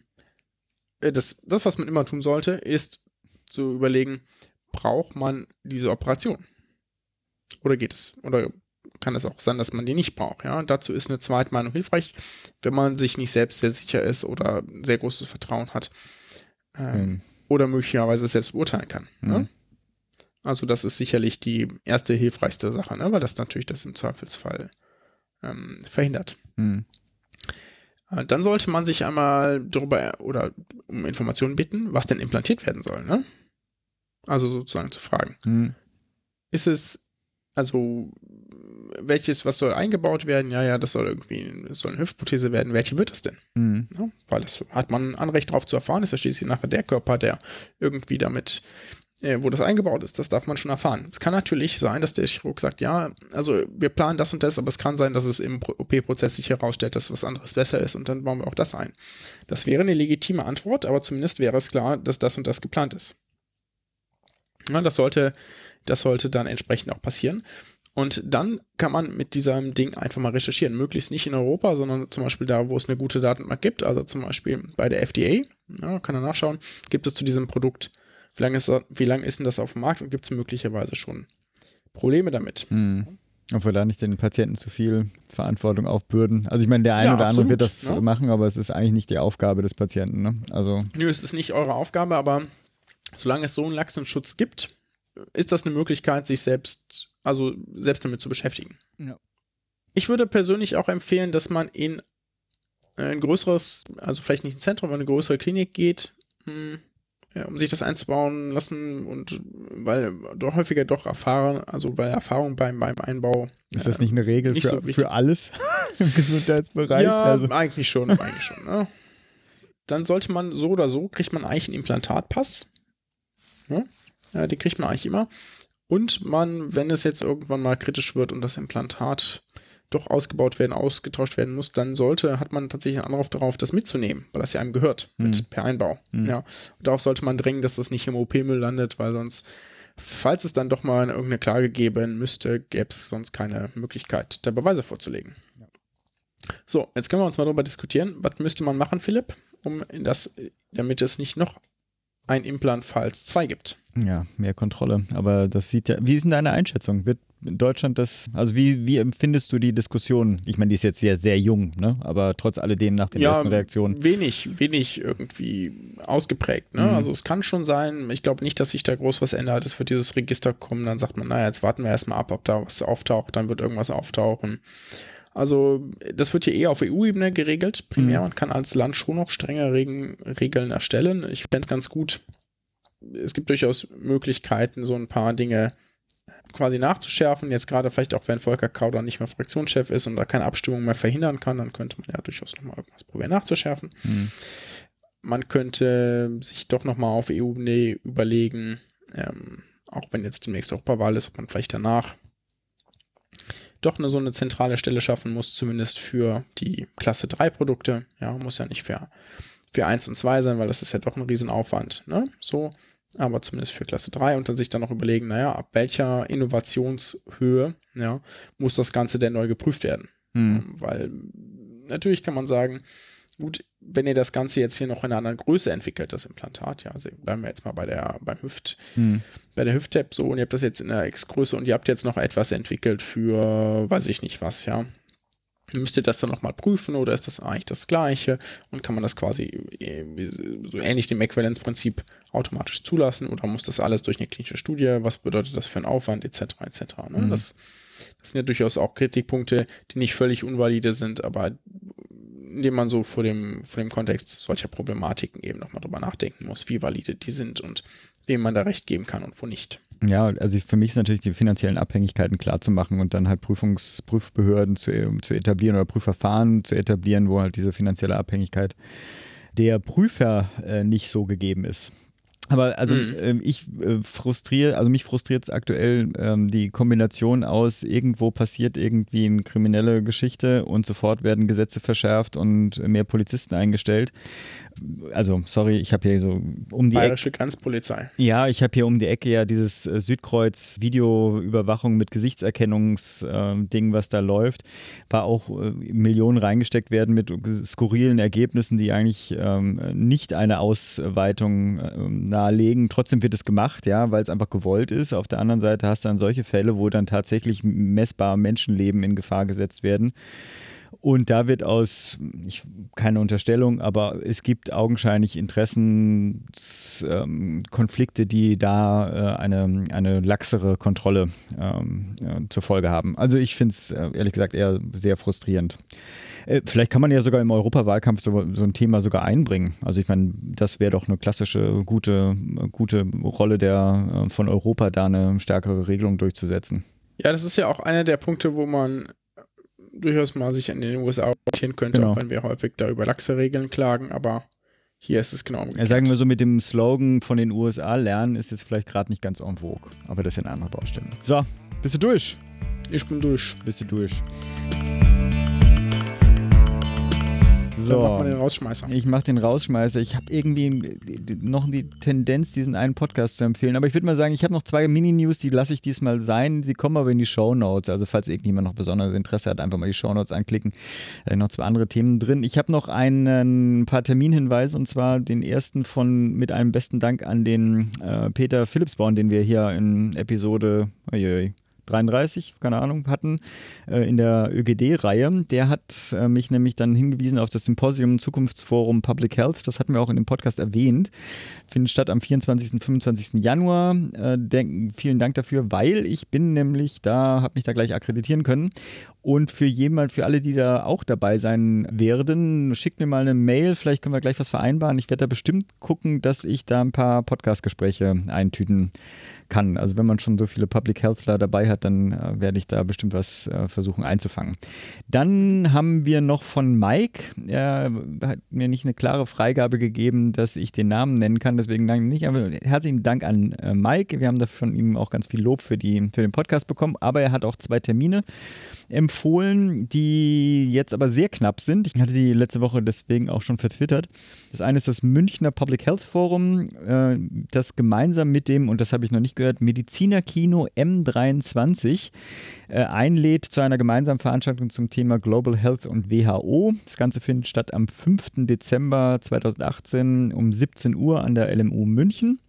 äh, das, das, was man immer tun sollte, ist zu überlegen, braucht man diese Operation? Oder geht es? Oder kann es auch sein, dass man die nicht braucht? Ja, dazu ist eine Zweitmeinung hilfreich, wenn man sich nicht selbst sehr sicher ist oder sehr großes Vertrauen hat ähm, Mhm. oder möglicherweise selbst beurteilen kann. Ne? Mhm. Also das ist sicherlich die erste hilfreichste Sache, ne? weil das natürlich das im Zweifelsfall ähm, verhindert. Mhm. Äh, Dann sollte man sich einmal darüber oder um Informationen bitten, was denn implantiert werden soll. Ne? Also sozusagen zu fragen, Mhm. ist es, also welches, was soll eingebaut werden? Ja, ja, das soll irgendwie, das soll eine Hüftprothese werden. Welche wird es denn? Mhm. Ja, weil das hat man ein Anrecht darauf zu erfahren. Ist ja schließlich nachher der Körper, der irgendwie damit, äh, wo das eingebaut ist. Das darf man schon erfahren. Es kann natürlich sein, dass der Chirurg sagt, ja, also wir planen das und das, aber es kann sein, dass es im Pro- OP-Prozess sich herausstellt, dass was anderes besser ist und dann bauen wir auch das ein. Das wäre eine legitime Antwort, aber zumindest wäre es klar, dass das und das geplant ist. Ja, das sollte, das sollte dann entsprechend auch passieren. Und dann kann man mit diesem Ding einfach mal recherchieren. Möglichst nicht in Europa, sondern zum Beispiel da, wo es eine gute Datenbank gibt. Also zum Beispiel bei der FDA. Ja, kann er nachschauen. Gibt es zu diesem Produkt, wie lange ist, wie lange ist denn das auf dem Markt und gibt es möglicherweise schon Probleme damit? Mhm. Ob wir da nicht den Patienten zu viel Verantwortung aufbürden. Also ich meine, der eine Ja, oder andere wird das ne? machen, aber es ist eigentlich nicht die Aufgabe des Patienten. Ne? Also Nö, es ist nicht eure Aufgabe, aber solange es so einen laxen Schutz gibt, ist das eine Möglichkeit, sich selbst, also selbst damit zu beschäftigen. Ja. Ich würde persönlich auch empfehlen, dass man in ein größeres, also vielleicht nicht ein Zentrum, aber eine größere Klinik geht, hm, um sich das einzubauen lassen und weil doch häufiger doch erfahren, also weil Erfahrung beim, beim Einbau ist das nicht eine Regel nicht für, so für alles [laughs] im Gesundheitsbereich? Ja, also, eigentlich schon, eigentlich schon. Ne? [laughs] Dann sollte man so oder so, kriegt man eigentlich einen Implantatpass. Ne? Ja, den kriegt man eigentlich immer. Und man, wenn es jetzt irgendwann mal kritisch wird und das Implantat doch ausgebaut werden, ausgetauscht werden muss, dann sollte, hat man tatsächlich einen Anruf darauf, das mitzunehmen, weil das ja einem gehört, mit, per Einbau. Ja. Und darauf sollte man drängen, dass das nicht im OP-Müll landet, weil sonst, falls es dann doch mal irgendeine Klage geben müsste, gäbe es sonst keine Möglichkeit, da Beweise vorzulegen. So, jetzt können wir uns mal darüber diskutieren. Was müsste man machen, Philipp, um das, damit es nicht noch ein Implant-Falls 2 gibt? ja, mehr Kontrolle. Aber das sieht ja. Wie ist denn deine Einschätzung? Wird in Deutschland das, also wie, wie empfindest du die Diskussion? Ich meine, die ist jetzt sehr, sehr jung, ne? Aber trotz alledem nach den ersten Reaktionen. wenig, wenig irgendwie ausgeprägt. Ne? Also es kann schon sein, ich glaube nicht, dass sich da groß was ändert. Es wird dieses Register kommen, dann sagt man, naja, jetzt warten wir erstmal ab, ob da was auftaucht, dann wird irgendwas auftauchen. Also das wird hier eher auf EU-Ebene geregelt, primär. Man kann als Land schon noch strenge Regen, Regeln erstellen. Ich fände es ganz gut. Es gibt durchaus Möglichkeiten, so ein paar Dinge quasi nachzuschärfen. Jetzt gerade vielleicht auch, wenn Volker Kauder nicht mehr Fraktionschef ist und da keine Abstimmung mehr verhindern kann, dann könnte man ja durchaus nochmal irgendwas probieren nachzuschärfen. Man könnte sich doch nochmal auf EU-Ebene überlegen, ähm, auch wenn jetzt demnächst Europawahl ist, ob man vielleicht danach doch eine, so eine zentrale Stelle schaffen muss, zumindest für die Klasse 3 Produkte. Ja, muss ja nicht für, für 1 und 2 sein, weil das ist ja doch ein Riesenaufwand. Ne? So, aber zumindest für Klasse 3 und dann sich dann noch überlegen, naja, ab welcher Innovationshöhe ja, muss das Ganze denn neu geprüft werden? Ähm, Weil natürlich kann man sagen, gut, wenn ihr das Ganze jetzt hier noch in einer anderen Größe entwickelt, das Implantat, ja, also bleiben wir jetzt mal bei der, beim Hüft, bei der Hüft-Tab so und ihr habt das jetzt in der X-Größe und ihr habt jetzt noch etwas entwickelt für, weiß ich nicht was, ja. Müsst ihr das dann nochmal prüfen oder ist das eigentlich das gleiche und kann man das quasi äh, so ähnlich dem Äquivalenzprinzip automatisch zulassen oder muss das alles durch eine klinische Studie? Was bedeutet das für einen Aufwand etc. etc. Ne? Mhm. Das, das sind ja durchaus auch Kritikpunkte, die nicht völlig unvalide sind, aber indem man so vor dem, vor dem Kontext solcher Problematiken eben nochmal drüber nachdenken muss, wie valide die sind und wem man da recht geben kann und wo nicht. Ja, also für mich ist natürlich die finanziellen Abhängigkeiten klar zu machen und dann halt Prüfungs Prüfbehörden zu, zu etablieren oder Prüfverfahren zu etablieren, wo halt diese finanzielle Abhängigkeit der Prüfer äh, nicht so gegeben ist. Aber also mhm. äh, ich äh, frustriere, also mich frustriert es aktuell ähm, die Kombination aus, irgendwo passiert irgendwie eine kriminelle Geschichte und sofort werden Gesetze verschärft und mehr Polizisten eingestellt also sorry, ich habe hier so um die Bayerische Ecke. Grenzpolizei. Ja, ich habe hier um die Ecke ja dieses äh, Südkreuz Videoüberwachung mit Gesichtserkennungsding, äh, was da läuft, war auch äh, Millionen reingesteckt werden mit skurrilen Ergebnissen, die eigentlich ähm, nicht eine Ausweitung äh, nahelegen. Trotzdem wird es gemacht, ja, weil es einfach gewollt ist. Auf der anderen Seite hast du dann solche Fälle, wo dann tatsächlich messbar Menschenleben in Gefahr gesetzt werden. Und da wird aus, ich, keine Unterstellung, aber es gibt augenscheinlich Interessenkonflikte, ähm, die da äh, eine, eine laxere Kontrolle ähm, äh, zur Folge haben. Also ich finde es äh, ehrlich gesagt eher sehr frustrierend. Äh, vielleicht kann man ja sogar im Europawahlkampf so, so ein Thema sogar einbringen. Also ich meine, das wäre doch eine klassische, gute, gute Rolle der, äh, von Europa, da eine stärkere Regelung durchzusetzen. Ja, das ist ja auch einer der Punkte, wo man durchaus mal sich an den USA orientieren könnte, genau. auch wenn wir häufig da über laxe Regeln klagen, aber hier ist es genau umgekehrt. Ja, sagen wir so mit dem Slogan von den USA lernen ist jetzt vielleicht gerade nicht ganz en vogue, aber das ist ja eine andere Baustelle. So, bist du durch? Ich bin durch. Bist du durch? So, Dann macht man den Rausschmeißer. Ich mache den Rausschmeißer. Ich habe irgendwie noch die Tendenz, diesen einen Podcast zu empfehlen. Aber ich würde mal sagen, ich habe noch zwei Mini-News, die lasse ich diesmal sein. Sie kommen aber in die Show Notes. Also falls irgendjemand noch besonderes Interesse hat, einfach mal die Show Notes anklicken. Da sind noch zwei andere Themen drin. Ich habe noch einen, ein paar Terminhinweise und zwar den ersten von mit einem besten Dank an den äh, Peter Philipsborn, den wir hier in Episode, oi, 33, keine Ahnung, hatten äh, in der ÖGD-Reihe. Der hat äh, mich nämlich dann hingewiesen auf das Symposium Zukunftsforum Public Health. Das hatten wir auch in dem Podcast erwähnt. Findet statt am 24. und 25. Januar. Äh, denk, vielen Dank dafür, weil ich bin nämlich da, habe mich da gleich akkreditieren können. Und für jemand, für alle, die da auch dabei sein werden, schickt mir mal eine Mail. Vielleicht können wir gleich was vereinbaren. Ich werde da bestimmt gucken, dass ich da ein paar Podcast-Gespräche eintüten kann. Also wenn man schon so viele Public Healthler dabei hat, dann äh, werde ich da bestimmt was äh, versuchen einzufangen. Dann haben wir noch von Mike, er hat mir nicht eine klare Freigabe gegeben, dass ich den Namen nennen kann, deswegen danke nicht. Aber herzlichen Dank an äh, Mike. Wir haben da von ihm auch ganz viel Lob für, die, für den Podcast bekommen, aber er hat auch zwei Termine empfohlen, die jetzt aber sehr knapp sind. Ich hatte die letzte Woche deswegen auch schon vertwittert. Das eine ist das Münchner Public Health Forum, äh, das gemeinsam mit dem, und das habe ich noch nicht gehört, Medizinerkino M23 äh, einlädt zu einer gemeinsamen Veranstaltung zum Thema Global Health und WHO. Das Ganze findet statt am 5. Dezember 2018 um 17 Uhr an der LMU München.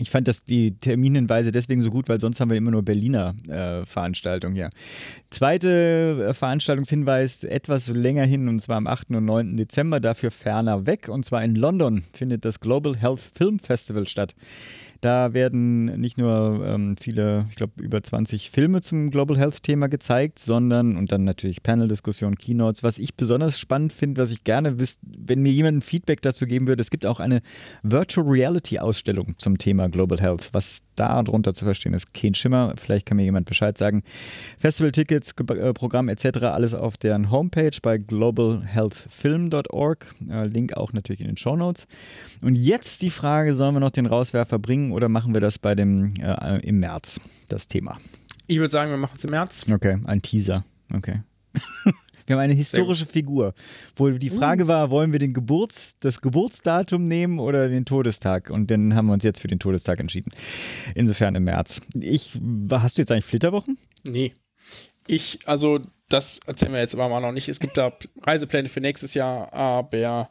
Ich fand das die Terminhinweise deswegen so gut, weil sonst haben wir immer nur Berliner äh, Veranstaltungen hier. Zweite äh, Veranstaltungshinweis etwas länger hin und zwar am 8. und 9. Dezember, dafür ferner weg und zwar in London findet das Global Health Film Festival statt. Da werden nicht nur ähm, viele, ich glaube, über 20 Filme zum Global Health-Thema gezeigt, sondern und dann natürlich Panel-Diskussionen, Keynotes. Was ich besonders spannend finde, was ich gerne wüsste, wenn mir jemand ein Feedback dazu geben würde, es gibt auch eine Virtual Reality-Ausstellung zum Thema Global Health. Was da drunter zu verstehen ist, kein Schimmer. Vielleicht kann mir jemand Bescheid sagen. Festival-Tickets, äh, Programm etc. alles auf deren Homepage bei globalhealthfilm.org. Äh, Link auch natürlich in den Show Notes. Und jetzt die Frage, sollen wir noch den Rauswerfer bringen? oder machen wir das bei dem äh, im März, das Thema? Ich würde sagen, wir machen es im März. Okay, ein Teaser. Okay. [laughs] wir haben eine historische Figur, wo die Frage uh. war, wollen wir den Geburts, das Geburtsdatum nehmen oder den Todestag? Und dann haben wir uns jetzt für den Todestag entschieden. Insofern im März. Ich, hast du jetzt eigentlich Flitterwochen? Nee. Ich, also das erzählen wir jetzt aber mal noch nicht. Es gibt da Reisepläne für nächstes Jahr, aber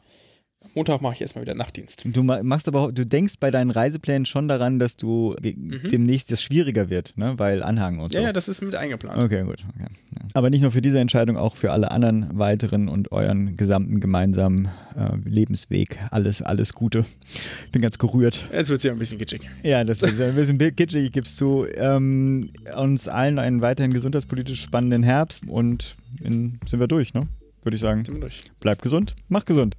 Montag mache ich erstmal wieder Nachtdienst. Du ma- machst aber, du denkst bei deinen Reiseplänen schon daran, dass du ge- demnächst das schwieriger wird, ne? Weil Anhang und so. Mhm. Ja, ja, das ist mit eingeplant. Okay, gut. Okay. Ja. Aber nicht nur für diese Entscheidung, auch für alle anderen weiteren und euren gesamten gemeinsamen äh, Lebensweg. Alles, alles Gute. Ich bin ganz gerührt. Jetzt wird es ja ein bisschen kitschig. Ja, das ist ein bisschen kitschig, ich gib's zu. Ähm, uns allen einen weiterhin gesundheitspolitisch spannenden Herbst und in, sind wir durch, ne? Würde ich sagen. Sind wir durch. Bleibt gesund, macht gesund.